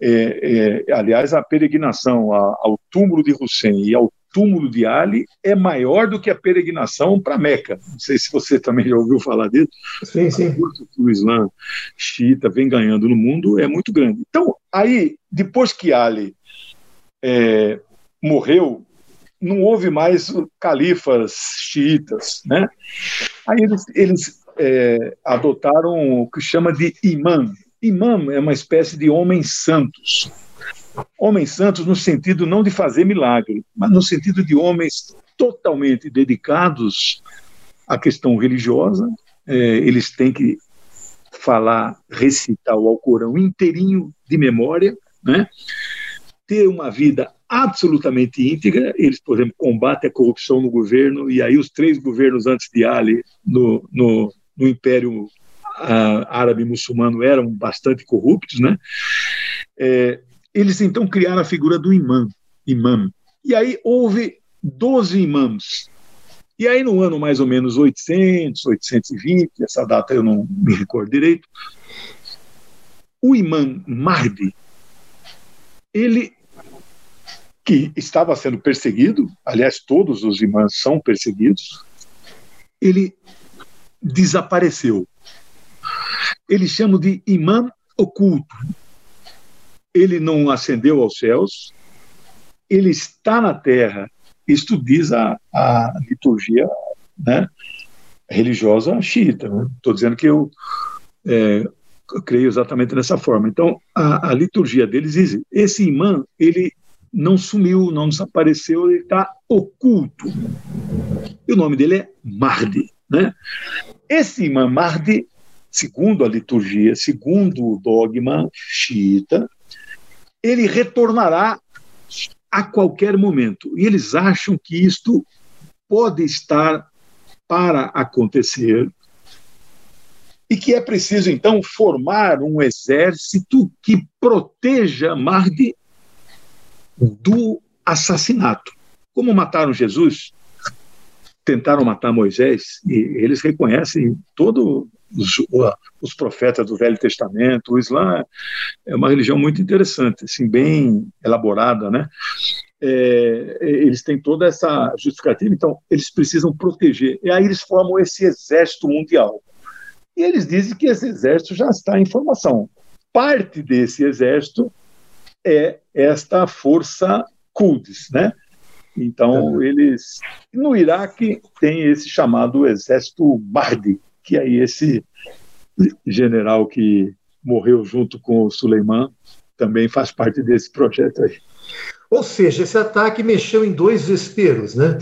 é, é, aliás, a peregrinação ao túmulo de Hussein e ao túmulo de Ali é maior do que a peregrinação para Meca. Não sei se você também já ouviu falar disso. Sim, sim. O Islã xiita vem ganhando no mundo é muito grande. Então, aí, depois que Ali é, morreu, não houve mais califas xiitas, né? Aí eles, eles é, adotaram o que chama de imã. Imã é uma espécie de homens santos. Homens santos no sentido não de fazer milagre, mas no sentido de homens totalmente dedicados à questão religiosa. É, eles têm que falar, recitar o Alcorão inteirinho de memória, né? ter uma vida absolutamente íntegra. Eles, por exemplo, combatem a corrupção no governo, e aí os três governos antes de Ali, no, no, no Império uh, Árabe Muçulmano, eram bastante corruptos. Né? É, eles então criaram a figura do imã, imã. E aí houve 12 imãs. E aí, no ano mais ou menos 800, 820, essa data eu não me recordo direito, o imã Mahdi, ele que estava sendo perseguido, aliás, todos os imãs são perseguidos, ele desapareceu. Eles chamam de imã oculto. Ele não ascendeu aos céus, ele está na terra. Isto diz a, a liturgia né, religiosa xiita. Estou né? dizendo que eu, é, eu, creio exatamente dessa forma. Então, a, a liturgia deles diz: esse imã ele não sumiu, não desapareceu, ele está oculto. E o nome dele é Mahdi. Né? Esse imã Mahdi, segundo a liturgia, segundo o dogma xiita, ele retornará a qualquer momento. E eles acham que isto pode estar para acontecer e que é preciso então formar um exército que proteja Mahdi do assassinato. Como mataram Jesus, tentaram matar Moisés, e eles reconhecem todos os, os, profetas do Velho Testamento. O Islã é uma religião muito interessante, assim, bem elaborada, né? É, eles têm toda essa justificativa, então eles precisam proteger. E aí eles formam esse exército mundial. E eles dizem que esse exército já está em formação. Parte desse exército é esta força Quds, né? Então, eles. No Iraque tem esse chamado Exército Mahdi, que aí esse general que morreu junto com o Suleiman também faz parte desse projeto aí. Ou seja, esse ataque mexeu em dois vesperos, né?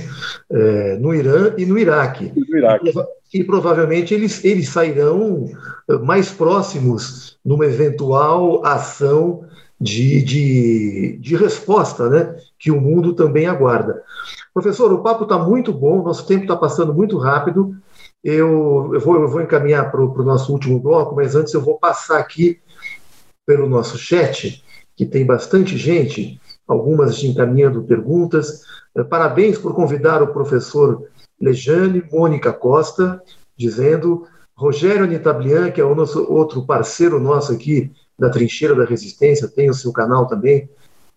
É, no Irã e no Iraque. E, no Iraque. e, e provavelmente eles, eles sairão eh, mais próximos numa eventual ação de, de, de resposta, né? Que o mundo também aguarda. Professor, o papo está muito bom, nosso tempo está passando muito rápido. Eu, eu, vou, eu vou encaminhar para o nosso último bloco, mas antes eu vou passar aqui pelo nosso chat, que tem bastante gente algumas encaminhando perguntas. Eh, parabéns por convidar o professor Lejane Mônica Costa, dizendo Rogério Anitablian, que é o nosso outro parceiro nosso aqui da Trincheira da Resistência, tem o seu canal também,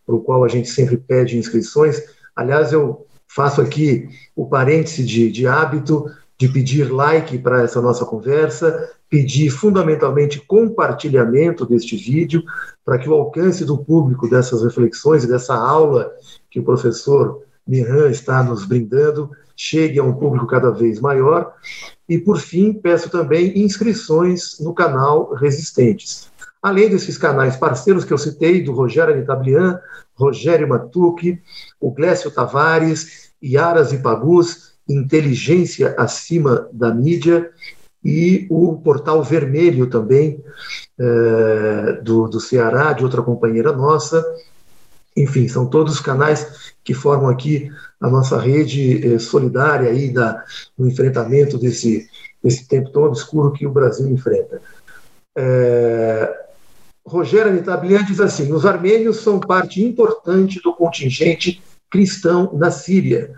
para o qual a gente sempre pede inscrições. Aliás, eu faço aqui o parêntese de, de hábito de pedir like para essa nossa conversa, pedir fundamentalmente compartilhamento deste vídeo, para que o alcance do público dessas reflexões e dessa aula que o professor Miran está nos brindando chegue a um público cada vez maior. E, por fim, peço também inscrições no canal Resistentes. Além desses canais parceiros que eu citei, do Rogério Anitablian, Rogério Matuque, o Glécio Tavares, Iaras e Pagus, inteligência acima da mídia e o Portal Vermelho também, é, do, do Ceará, de outra companheira nossa. Enfim, são todos canais que formam aqui a nossa rede é, solidária aí da, no enfrentamento desse, desse tempo tão obscuro que o Brasil enfrenta. É, Rogério Anitablian diz assim: os armênios são parte importante do contingente cristão na Síria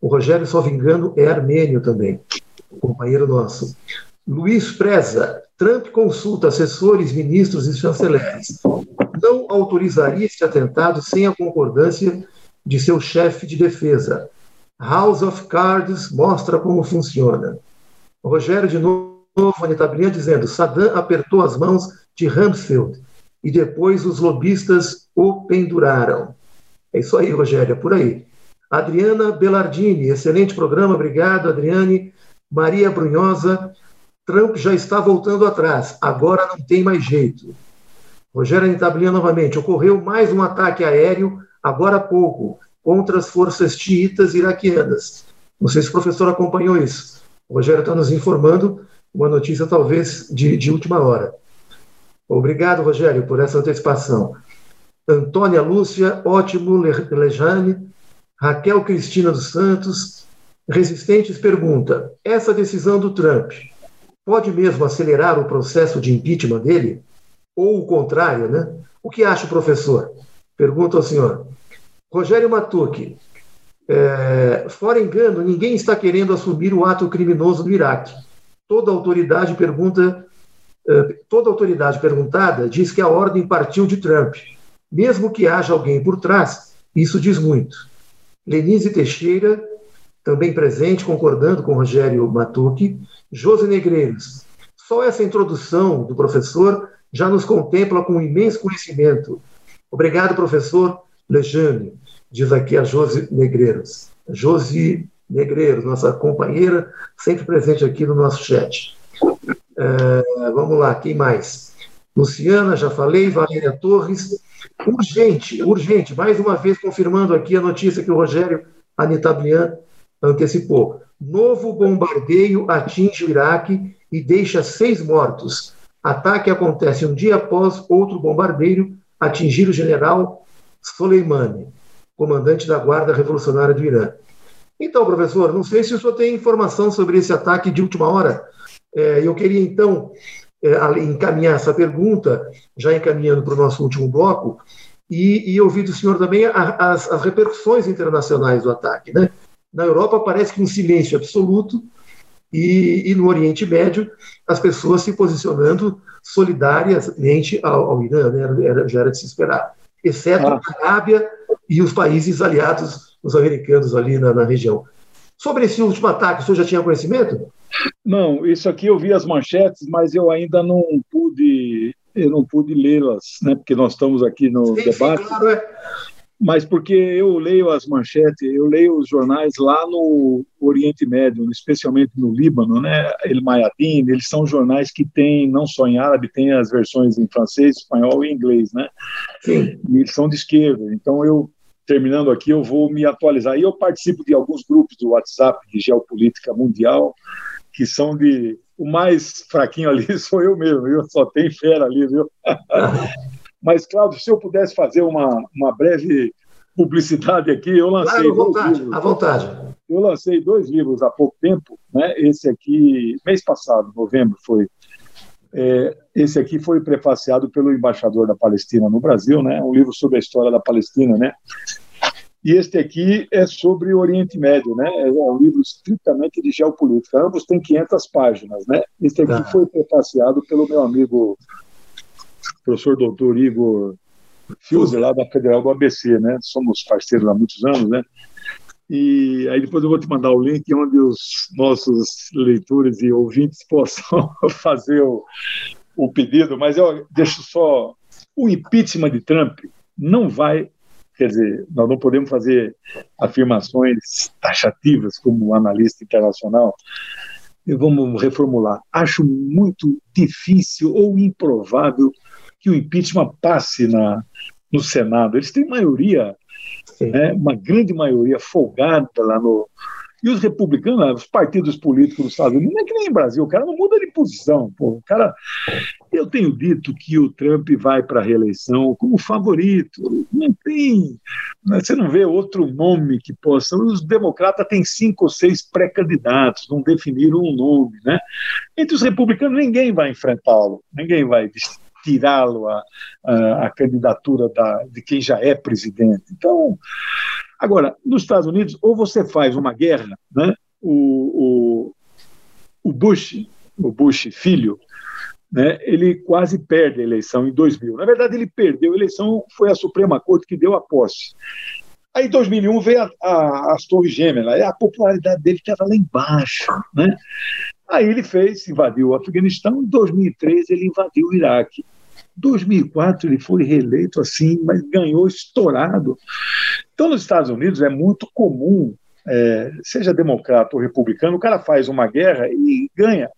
o Rogério, só engano, é armênio também, companheiro nosso. Luiz Preza, Trump consulta assessores, ministros e chanceleres. Não autorizaria este atentado sem a concordância de seu chefe de defesa. House of Cards mostra como funciona. Rogério, de novo, Anitablian dizendo: Saddam apertou as mãos de Rumsfeld e depois os lobistas o penduraram. É isso aí, Rogério, é por aí. Adriana Belardini, excelente programa, obrigado, Adriane. Maria Brunhosa, Trump já está voltando atrás, agora não tem mais jeito. Rogério Anitablian novamente, ocorreu mais um ataque aéreo, agora há pouco, contra as forças xiitas iraquianas. Não sei se o professor acompanhou isso. O Rogério está nos informando, uma notícia talvez de, de última hora. Obrigado, Rogério, por essa antecipação. Antônia Lúcia, ótimo, Lejane, Raquel Cristina dos Santos, Resistentes pergunta: essa decisão do Trump pode mesmo acelerar o processo de impeachment dele? Ou o contrário, né? O que acha professor? Pergunta ao senhor. Rogério Matuque, é, fora engano, ninguém está querendo assumir o ato criminoso do Iraque. Toda autoridade pergunta, é, toda autoridade perguntada diz que a ordem partiu de Trump. Mesmo que haja alguém por trás, isso diz muito. Lenise Teixeira, também presente, concordando com Rogério Matucci, José Negreiros. Só essa introdução do professor já nos contempla com um imenso conhecimento. Obrigado, professor Lejane, diz aqui a Josi Negreiros. Josi Negreiros, nossa companheira, sempre presente aqui no nosso chat. É, vamos lá, quem mais? Luciana, já falei, Valéria Torres, Urgente, urgente, mais uma vez confirmando aqui a notícia que o Rogério Anitablian antecipou. Novo bombardeio atinge o Iraque e deixa seis mortos. Ataque acontece um dia após outro bombardeio atingir o general Soleimani, comandante da Guarda Revolucionária do Irã. Então, professor, não sei se o senhor tem informação sobre esse ataque de última hora. É, eu queria, então, encaminhar essa pergunta, já encaminhando para o nosso último bloco, e, e ouvir do senhor também as, as repercussões internacionais do ataque. Né? Na Europa parece que um silêncio absoluto, e, e, no Oriente Médio as pessoas se posicionando solidariamente ao, ao Irã, né? era, já era de se esperar, exceto ah. a Arábia e os países aliados, os americanos ali na, na região. Sobre esse último ataque, o senhor já tinha conhecimento? Não, isso aqui eu vi as manchetes, mas eu ainda não pude, eu não pude lê-las, né? Porque nós estamos aqui no sim, debate. Sim, claro, é. Mas porque eu leio as manchetes, eu leio os jornais lá no Oriente Médio, especialmente no Líbano, né? El Mayadin, eles são jornais que têm não só em árabe, tem as versões em francês, espanhol e inglês, né? Sim. E eles são de esquerda. Então eu terminando aqui, eu vou me atualizar. E eu participo de alguns grupos do WhatsApp de geopolítica mundial, que são de. O mais fraquinho ali sou eu mesmo, eu só tenho fera ali, viu? Mas, Cláudio, se eu pudesse fazer uma, uma breve publicidade aqui, eu lancei. Claro, à vontade, livros. à vontade. Eu lancei dois livros há pouco tempo, né? Esse aqui, mês passado, novembro, foi. É, esse aqui foi prefaciado pelo embaixador da Palestina no Brasil, né? Um livro sobre a história da Palestina, né? E este aqui é sobre o Oriente Médio, né? É um livro estritamente de geopolítica. Ambos têm 500 páginas, né? Este aqui tá. foi prefaciado pelo meu amigo professor doutor Igor Fiuser, lá da Federal do ABC, né? Somos parceiros há muitos anos, né? E aí depois eu vou te mandar o link onde os nossos leitores e ouvintes possam fazer o, o pedido, mas eu deixo só o impeachment de Trump não vai, quer dizer, nós não podemos fazer afirmações taxativas como analista internacional. Vamos reformular. Acho muito difícil ou improvável que o impeachment passe na, no Senado. Eles têm maioria, né, uma grande maioria folgada lá no. E os republicanos, os partidos políticos dos Estados Unidos, não é que nem em Brasil, o cara não muda de posição. Pô. O cara, eu tenho dito que o Trump vai para a reeleição como favorito. Não tem. Você não vê outro nome que possa. Os democratas têm cinco ou seis pré-candidatos, não definiram um nome. Né? Entre os republicanos, ninguém vai enfrentá-lo, ninguém vai tirá-lo a, a, a, candidatura da, de quem já é presidente. Então, agora, nos Estados Unidos, ou você faz uma guerra, né? o, o, o Bush, o Bush filho, né, ele quase perde a eleição em 2000. Na verdade, ele perdeu a eleição, foi a Suprema Corte que deu a posse. Aí, em 2001, veio a, a, as Torres Gêmeas, a popularidade dele estava lá embaixo. Né? Aí ele fez, invadiu o Afeganistão, em 2003 ele invadiu o Iraque. 2004 ele foi reeleito assim, mas ganhou estourado. Então, nos Estados Unidos é muito comum, é, seja democrata ou republicano, o cara faz uma guerra e ganha.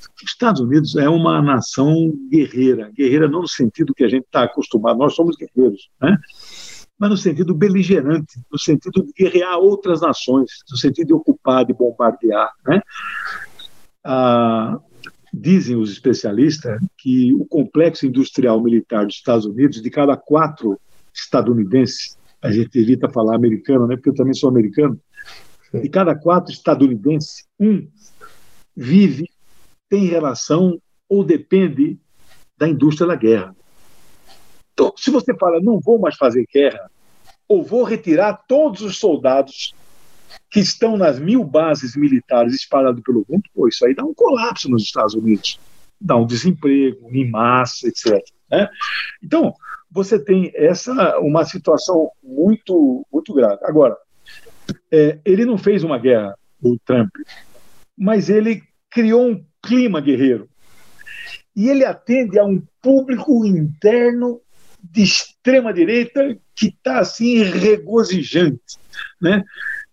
Os Estados Unidos é uma nação guerreira, guerreira não no sentido que a gente está acostumado, nós somos guerreiros, né? mas no sentido beligerante, no sentido de guerrear outras nações, no sentido de ocupar, de bombardear. Né? Ah, dizem os especialistas que o complexo industrial militar dos Estados Unidos, de cada quatro estadunidenses, a gente evita falar americano, né, porque eu também sou americano, de cada quatro estadunidenses, um vive, tem relação ou depende da indústria da guerra. Então, se você fala, não vou mais fazer guerra, ou vou retirar todos os soldados que estão nas mil bases militares espalhadas pelo mundo, pô, isso aí dá um colapso nos Estados Unidos, dá um desemprego em massa, etc. Né? Então, você tem essa uma situação muito muito grave. Agora, é, ele não fez uma guerra, o Trump, mas ele criou um clima guerreiro e ele atende a um público interno de extrema direita que está assim regozijante, né?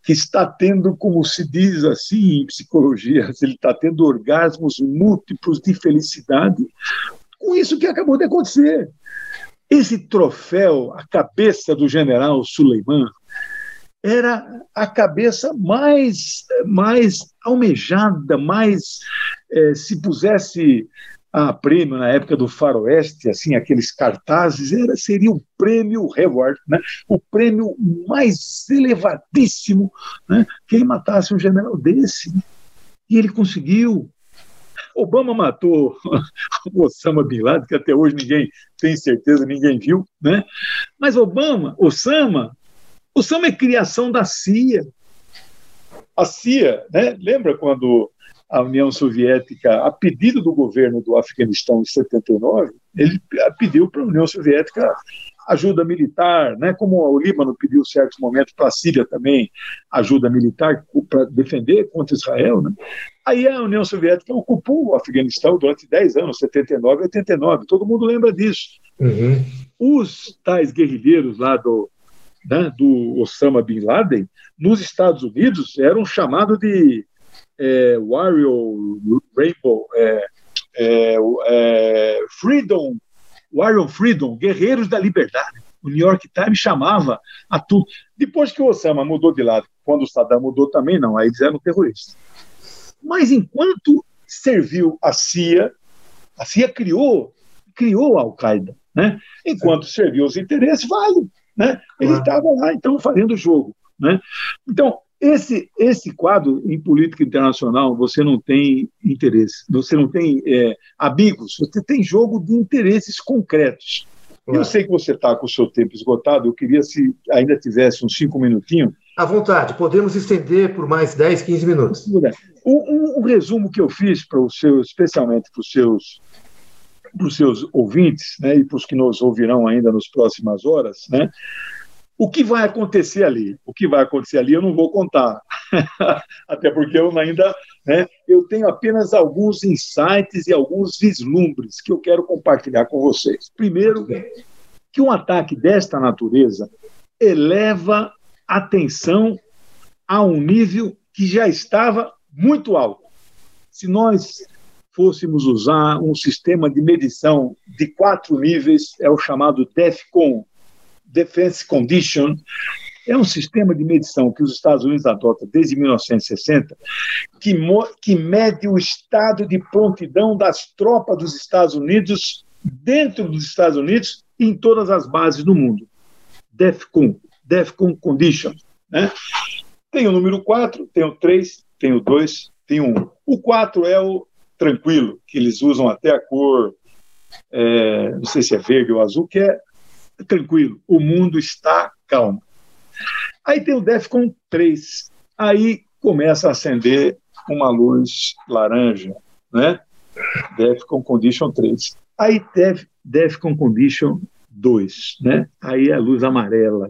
Que está tendo, como se diz assim em psicologia, ele está tendo orgasmos múltiplos de felicidade com isso que acabou de acontecer. Esse troféu, a cabeça do general Suleiman, era a cabeça mais, mais almejada, mais, é, se pusesse a prêmio na época do faroeste, assim, aqueles cartazes, era, seria o prêmio Reward, né? o prêmio mais elevadíssimo, né? quem matasse um general desse. E ele conseguiu. Obama matou o Osama Bin Laden, que até hoje ninguém tem certeza, ninguém viu, né? Mas Obama, Osama, Osama é criação da CIA. A CIA, né? Lembra quando a União Soviética, a pedido do governo do Afeganistão em 79, ele pediu para a União Soviética ajuda militar, né? como o Líbano pediu em certos momentos para a Síria também ajuda militar para defender contra Israel. Né? Aí a União Soviética ocupou o Afeganistão durante 10 anos, 79 e 89, todo mundo lembra disso. Uhum. Os tais guerrilheiros lá do, né, do Osama Bin Laden, nos Estados Unidos, eram chamados de é, Warrior Rainbow, é, é, é, Freedom, Warrior Freedom, Guerreiros da Liberdade. O New York Times chamava a tudo. Depois que o Osama mudou de lado, quando o Saddam mudou também, não, aí eles eram terroristas. Mas enquanto serviu a CIA, a CIA criou, criou a Al-Qaeda, né? Enquanto serviu os interesses, vale, né? Ele estava lá, então, fazendo o jogo, né? Então, esse, esse quadro em política internacional, você não tem interesse, você não tem é, amigos, você tem jogo de interesses concretos. Eu sei que você está com o seu tempo esgotado, eu queria se ainda tivesse uns cinco minutinhos. À vontade, podemos estender por mais 10, 15 minutos. Um resumo que eu fiz para os seus, especialmente para os seus para os seus ouvintes, né, e para os que nos ouvirão ainda nas próximas horas, né, o que vai acontecer ali? O que vai acontecer ali eu não vou contar, até porque eu ainda, né, eu tenho apenas alguns insights e alguns vislumbres que eu quero compartilhar com vocês. Primeiro, que um ataque desta natureza eleva a tensão a um nível que já estava muito alto. Se nós fôssemos usar um sistema de medição de quatro níveis, é o chamado DEFCON, Defense Condition, é um sistema de medição que os Estados Unidos adotam desde 1960, que, que mede o estado de prontidão das tropas dos Estados Unidos dentro dos Estados Unidos em todas as bases do mundo. DEFCON, DEFCON Condition. Né? Tem o número 4, tem o 3, tem o 2, tem o 1. O 4 é o tranquilo, que eles usam até a cor, é, não sei se é verde ou azul, que é tranquilo, o mundo está calmo. Aí tem o DEFCON 3, aí começa a acender uma luz laranja, né? DEFCON Condition 3. Aí Def, DEFCON Condition 2, né? Aí é a luz amarela.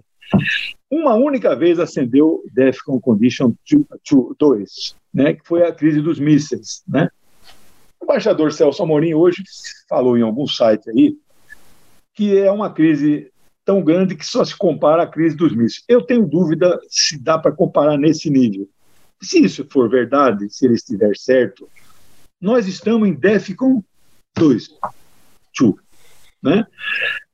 Uma única vez acendeu DEFCON Condition 2, né? Que foi a crise dos mísseis, né? O embaixador Celso Amorim hoje falou em algum site aí que é uma crise tão grande que só se compara à crise dos mísseis. Eu tenho dúvida se dá para comparar nesse nível. Se isso for verdade, se ele estiver certo, nós estamos em DEFCON 2. 2 né?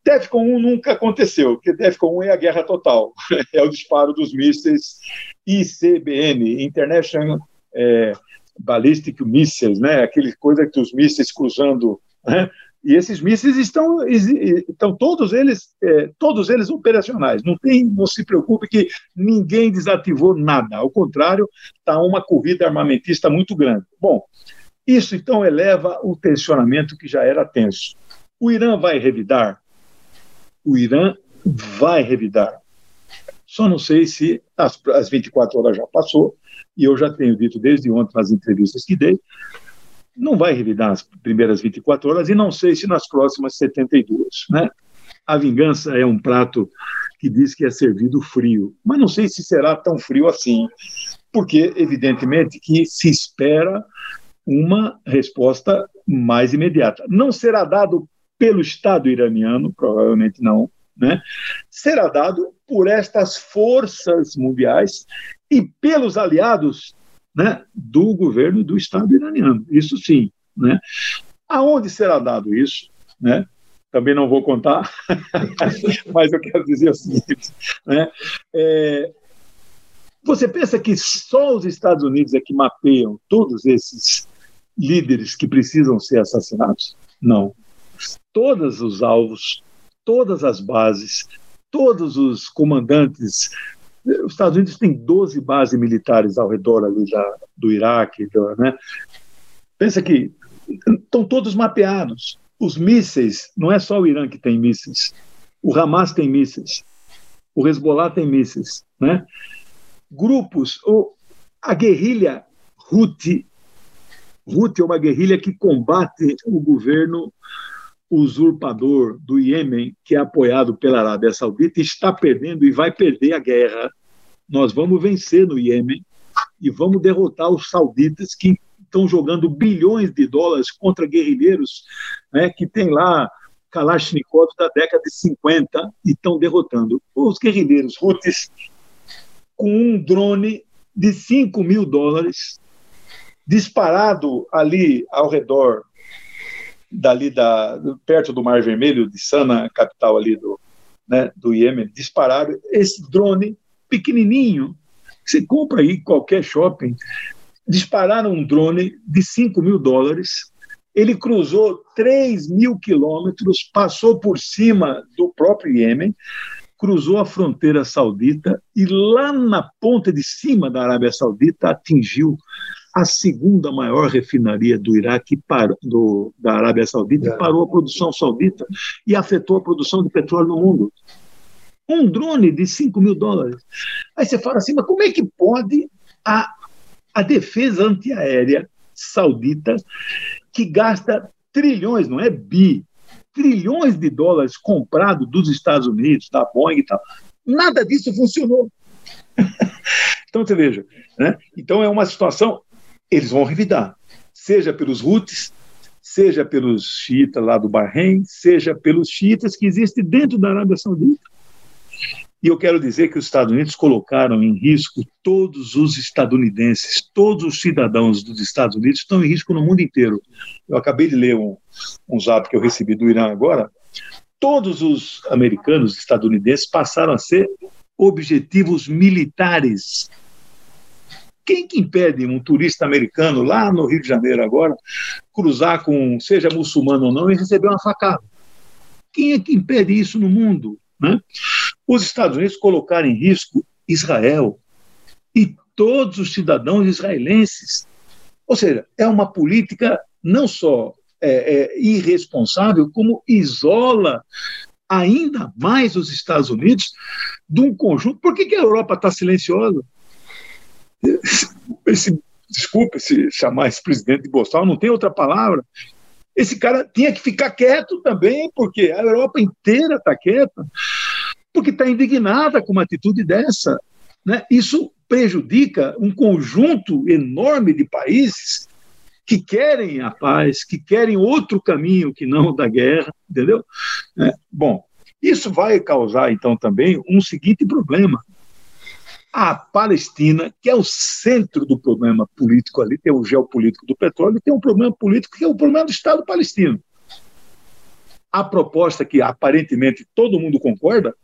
DEFCON 1 nunca aconteceu, porque DEFCON 1 é a guerra total, é o disparo dos mísseis ICBM, International é, Ballistic Missiles, né? aquele coisa que os mísseis cruzando né? E esses mísseis estão, estão todos eles, é, todos eles operacionais. Não tem, não se preocupe que ninguém desativou nada. Ao contrário, está uma corrida armamentista muito grande. Bom, isso então eleva o tensionamento que já era tenso. O Irã vai revidar? O Irã vai revidar. Só não sei se as, as 24 horas já passou, e eu já tenho dito desde ontem nas entrevistas que dei, não vai revidar nas primeiras 24 horas e não sei se nas próximas 72. Né? A vingança é um prato que diz que é servido frio, mas não sei se será tão frio assim, porque evidentemente que se espera uma resposta mais imediata. Não será dado pelo Estado iraniano, provavelmente não, né? será dado por estas forças mundiais e pelos aliados né, do governo do Estado iraniano. Isso sim. Né? Aonde será dado isso? Né? Também não vou contar, mas eu quero dizer o seguinte: né? é, você pensa que só os Estados Unidos é que mapeiam todos esses líderes que precisam ser assassinados? Não. Todos os alvos, todas as bases, todos os comandantes os Estados Unidos tem 12 bases militares ao redor ali da, do Iraque, do, né? Pensa que estão todos mapeados. Os mísseis, não é só o Irã que tem mísseis. O Hamas tem mísseis. O Hezbollah tem mísseis, né? Grupos, ou a guerrilha Houthi, Houthi é uma guerrilha que combate o governo usurpador do Iêmen, que é apoiado pela Arábia Saudita, está perdendo e vai perder a guerra. Nós vamos vencer no Iêmen e vamos derrotar os sauditas que estão jogando bilhões de dólares contra guerrilheiros né, que tem lá Kalashnikov da década de 50 e estão derrotando. Os guerrilheiros Houthis com um drone de 5 mil dólares disparado ali ao redor dali da perto do Mar Vermelho, de Sana, capital ali do, né, do Iêmen dispararam esse drone pequenininho, que você compra aí qualquer shopping, dispararam um drone de 5 mil dólares, ele cruzou 3 mil quilômetros, passou por cima do próprio Iêmen, cruzou a fronteira saudita e lá na ponta de cima da Arábia Saudita atingiu a segunda maior refinaria do Iraque, para, do, da Arábia Saudita, é. parou a produção saudita e afetou a produção de petróleo no mundo. Um drone de 5 mil dólares. Aí você fala assim, mas como é que pode a, a defesa antiaérea saudita, que gasta trilhões, não é bi, trilhões de dólares comprado dos Estados Unidos, da Boeing e tal. Nada disso funcionou. então, você veja, né? então é uma situação eles vão revidar, seja pelos Houthis, seja pelos xiitas lá do Bahrein, seja pelos xiitas que existem dentro da Arábia Saudita. E eu quero dizer que os Estados Unidos colocaram em risco todos os estadunidenses, todos os cidadãos dos Estados Unidos estão em risco no mundo inteiro. Eu acabei de ler um, um zap que eu recebi do Irã agora. Todos os americanos, estadunidenses, passaram a ser objetivos militares quem que impede um turista americano lá no Rio de Janeiro agora cruzar com, seja muçulmano ou não, e receber uma facada? Quem é que impede isso no mundo? Né? Os Estados Unidos colocaram em risco Israel e todos os cidadãos israelenses. Ou seja, é uma política não só é, é, irresponsável, como isola ainda mais os Estados Unidos de um conjunto. Por que, que a Europa está silenciosa? Esse, desculpa se chamar esse presidente de Bolsonaro, não tem outra palavra. Esse cara tinha que ficar quieto também, porque a Europa inteira está quieta, porque está indignada com uma atitude dessa. Né? Isso prejudica um conjunto enorme de países que querem a paz, que querem outro caminho que não da guerra, entendeu? É, bom, isso vai causar então também um seguinte problema: a Palestina, que é o centro do problema político ali, tem o geopolítico do petróleo, e tem um problema político que é o problema do Estado palestino. A proposta que aparentemente todo mundo concorda,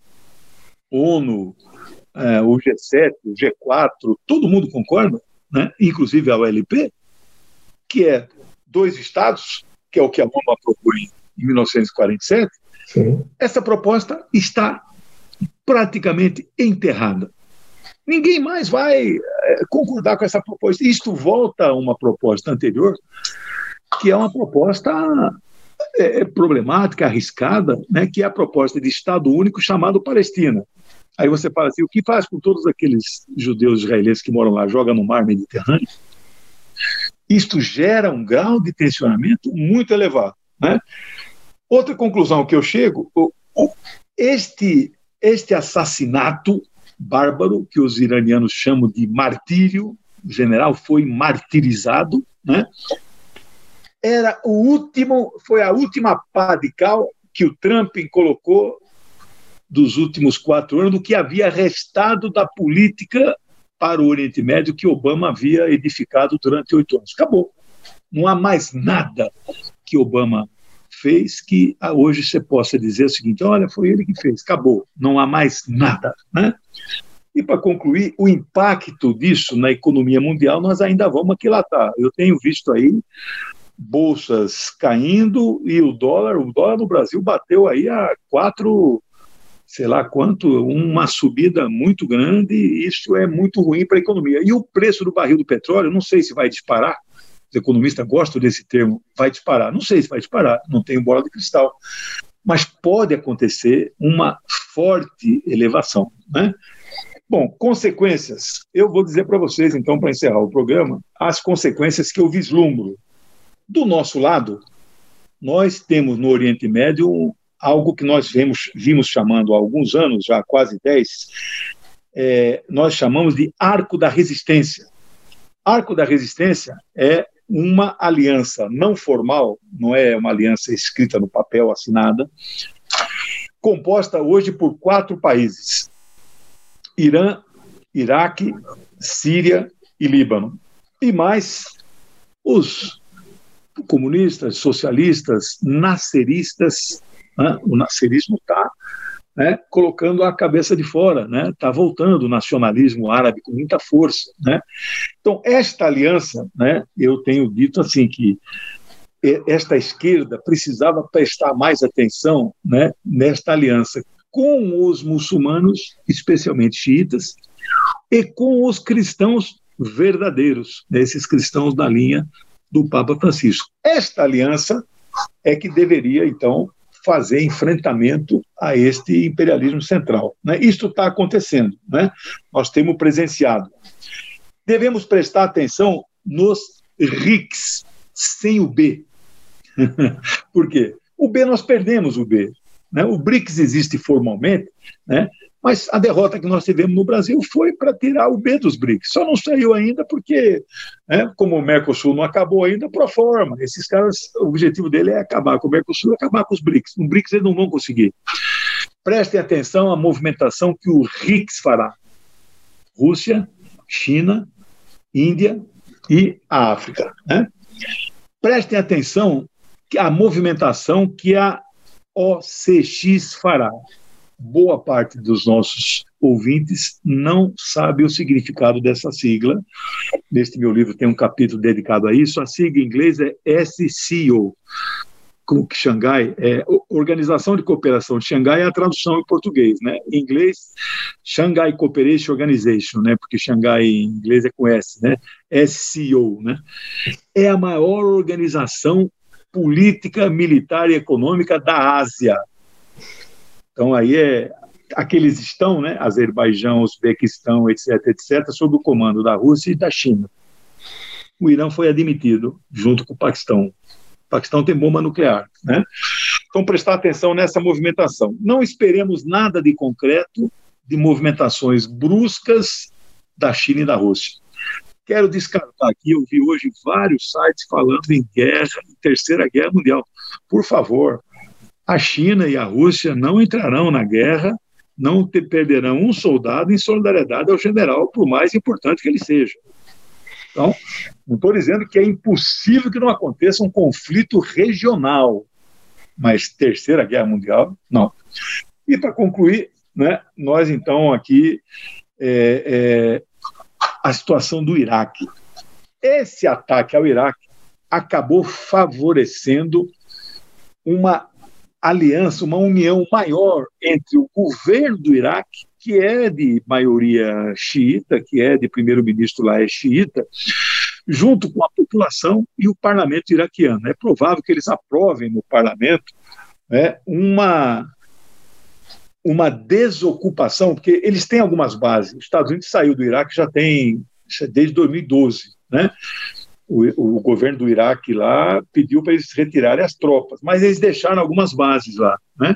ONU, é, o G7, o G4, todo mundo concorda, né? inclusive a OLP, que é dois estados, que é o que a ONU propôs em 1947, Sim. essa proposta está praticamente enterrada. Ninguém mais vai é, concordar com essa proposta. Isto volta a uma proposta anterior, que é uma proposta é, é, problemática, arriscada, né, que é a proposta de Estado único chamado Palestina. Aí você fala assim: o que faz com todos aqueles judeus israelenses que moram lá? Joga no mar Mediterrâneo? Isto gera um grau de tensionamento muito elevado. Né? Outra conclusão que eu chego: este, este assassinato bárbaro que os iranianos chamam de martírio. O general foi martirizado, né? Era o último, foi a última pá de cal que o Trump colocou dos últimos quatro anos do que havia restado da política para o Oriente Médio que Obama havia edificado durante oito anos. Acabou. Não há mais nada que Obama fez que ah, hoje você possa dizer o seguinte: olha, foi ele que fez, acabou, não há mais nada. Né? E para concluir, o impacto disso na economia mundial nós ainda vamos aquilatar. Eu tenho visto aí bolsas caindo e o dólar, o dólar no Brasil bateu aí a quatro, sei lá quanto, uma subida muito grande, isso é muito ruim para a economia. E o preço do barril do petróleo, não sei se vai disparar, os economistas gostam desse termo, vai disparar. Não sei se vai disparar, não tenho bola de cristal. Mas pode acontecer uma forte elevação. Né? Bom, consequências. Eu vou dizer para vocês, então, para encerrar o programa, as consequências que eu vislumbro. Do nosso lado, nós temos no Oriente Médio algo que nós vimos, chamando há alguns anos, já quase 10, é, nós chamamos de arco da resistência. Arco da resistência é uma aliança não formal, não é uma aliança escrita no papel, assinada, composta hoje por quatro países: Irã, Iraque, Síria e Líbano. E mais os comunistas, socialistas, nasceristas, né? o nascerismo está né, colocando a cabeça de fora, está né, voltando o nacionalismo árabe com muita força. Né. Então, esta aliança, né, eu tenho dito assim que esta esquerda precisava prestar mais atenção né, nesta aliança com os muçulmanos, especialmente xiitas, e com os cristãos verdadeiros, esses cristãos da linha do Papa Francisco. Esta aliança é que deveria, então, fazer enfrentamento a este imperialismo central. Né? Isto está acontecendo, né? nós temos presenciado. Devemos prestar atenção nos RICs, sem o B. Por quê? O B nós perdemos o B. Né? O BRICS existe formalmente, né? Mas a derrota que nós tivemos no Brasil foi para tirar o B dos BRICS. Só não saiu ainda porque, né, como o Mercosul não acabou ainda, pro forma. Esses caras, o objetivo dele é acabar com o Mercosul acabar com os BRICS. No BRICS eles não vão conseguir. Prestem atenção à movimentação que o RICS fará. Rússia, China, Índia e a África. Né? Prestem atenção à movimentação que a OCX fará boa parte dos nossos ouvintes não sabe o significado dessa sigla. Neste meu livro tem um capítulo dedicado a isso. A sigla em inglês é SCO, como que Xangai é Organização de Cooperação de Xangai é a tradução em português, né? Em inglês, Shanghai Cooperation Organization, né? Porque Xangai em inglês é com S, né? SCO, né? É a maior organização política, militar e econômica da Ásia então, aí é. Aqueles estão, né, Azerbaijão, Uzbequistão, etc., etc., sob o comando da Rússia e da China. O Irã foi admitido junto com o Paquistão. O Paquistão tem bomba nuclear, né? Então, prestar atenção nessa movimentação. Não esperemos nada de concreto de movimentações bruscas da China e da Rússia. Quero descartar aqui, eu vi hoje vários sites falando em guerra, em terceira guerra mundial. Por favor, a China e a Rússia não entrarão na guerra, não perderão um soldado em solidariedade ao general, por mais importante que ele seja. Então, não estou dizendo que é impossível que não aconteça um conflito regional, mas Terceira Guerra Mundial, não. E para concluir, né, nós então aqui, é, é, a situação do Iraque. Esse ataque ao Iraque acabou favorecendo uma aliança, uma união maior entre o governo do Iraque, que é de maioria xiita, que é de primeiro-ministro lá é xiita, junto com a população e o parlamento iraquiano. É provável que eles aprovem no parlamento né, uma uma desocupação, porque eles têm algumas bases. Os Estados Unidos saiu do Iraque já tem desde 2012, né? O, o governo do Iraque lá pediu para eles retirarem as tropas, mas eles deixaram algumas bases lá. Né?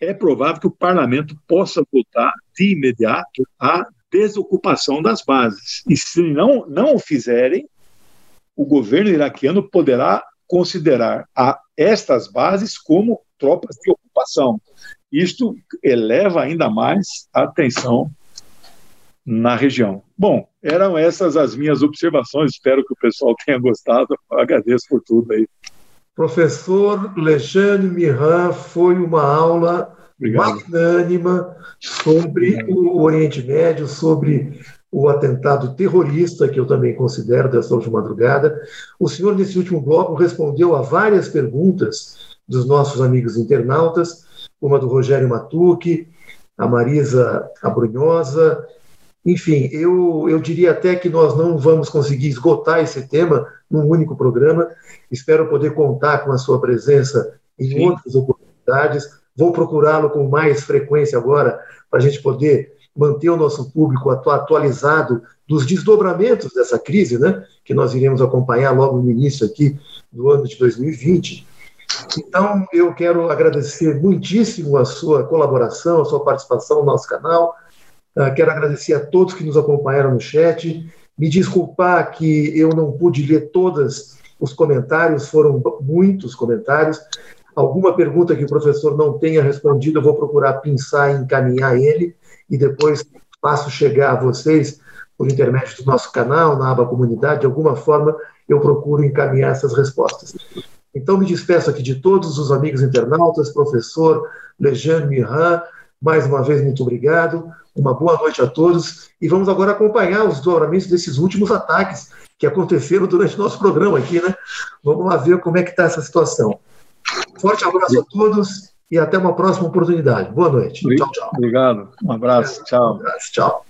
É provável que o parlamento possa votar de imediato a desocupação das bases. E se não, não o fizerem, o governo iraquiano poderá considerar a estas bases como tropas de ocupação. Isto eleva ainda mais a tensão na região. Bom, eram essas as minhas observações. Espero que o pessoal tenha gostado. Agradeço por tudo aí. Professor Lejane Miran, foi uma aula Obrigado. magnânima sobre Obrigado. o Oriente Médio, sobre o atentado terrorista, que eu também considero dessa última madrugada. O senhor, nesse último bloco, respondeu a várias perguntas dos nossos amigos internautas, uma do Rogério Matucci, a Marisa Abrunhosa, enfim, eu, eu diria até que nós não vamos conseguir esgotar esse tema num único programa. Espero poder contar com a sua presença em Sim. outras oportunidades. Vou procurá-lo com mais frequência agora, para a gente poder manter o nosso público atualizado dos desdobramentos dessa crise, né, que nós iremos acompanhar logo no início aqui do ano de 2020. Então, eu quero agradecer muitíssimo a sua colaboração, a sua participação no nosso canal quero agradecer a todos que nos acompanharam no chat. Me desculpar que eu não pude ler todos os comentários, foram muitos comentários. Alguma pergunta que o professor não tenha respondido, eu vou procurar pensar e encaminhar ele e depois faço chegar a vocês por intermédio do nosso canal, na aba comunidade, de alguma forma eu procuro encaminhar essas respostas. Então, me despeço aqui de todos os amigos internautas, professor Lejane Miran, Mais uma vez, muito obrigado. Uma boa noite a todos. E vamos agora acompanhar os desdobramentos desses últimos ataques que aconteceram durante o nosso programa aqui, né? Vamos lá ver como é que está essa situação. Forte abraço a todos e até uma próxima oportunidade. Boa noite. Tchau, tchau. Obrigado. Um abraço. Tchau. Um abraço, tchau.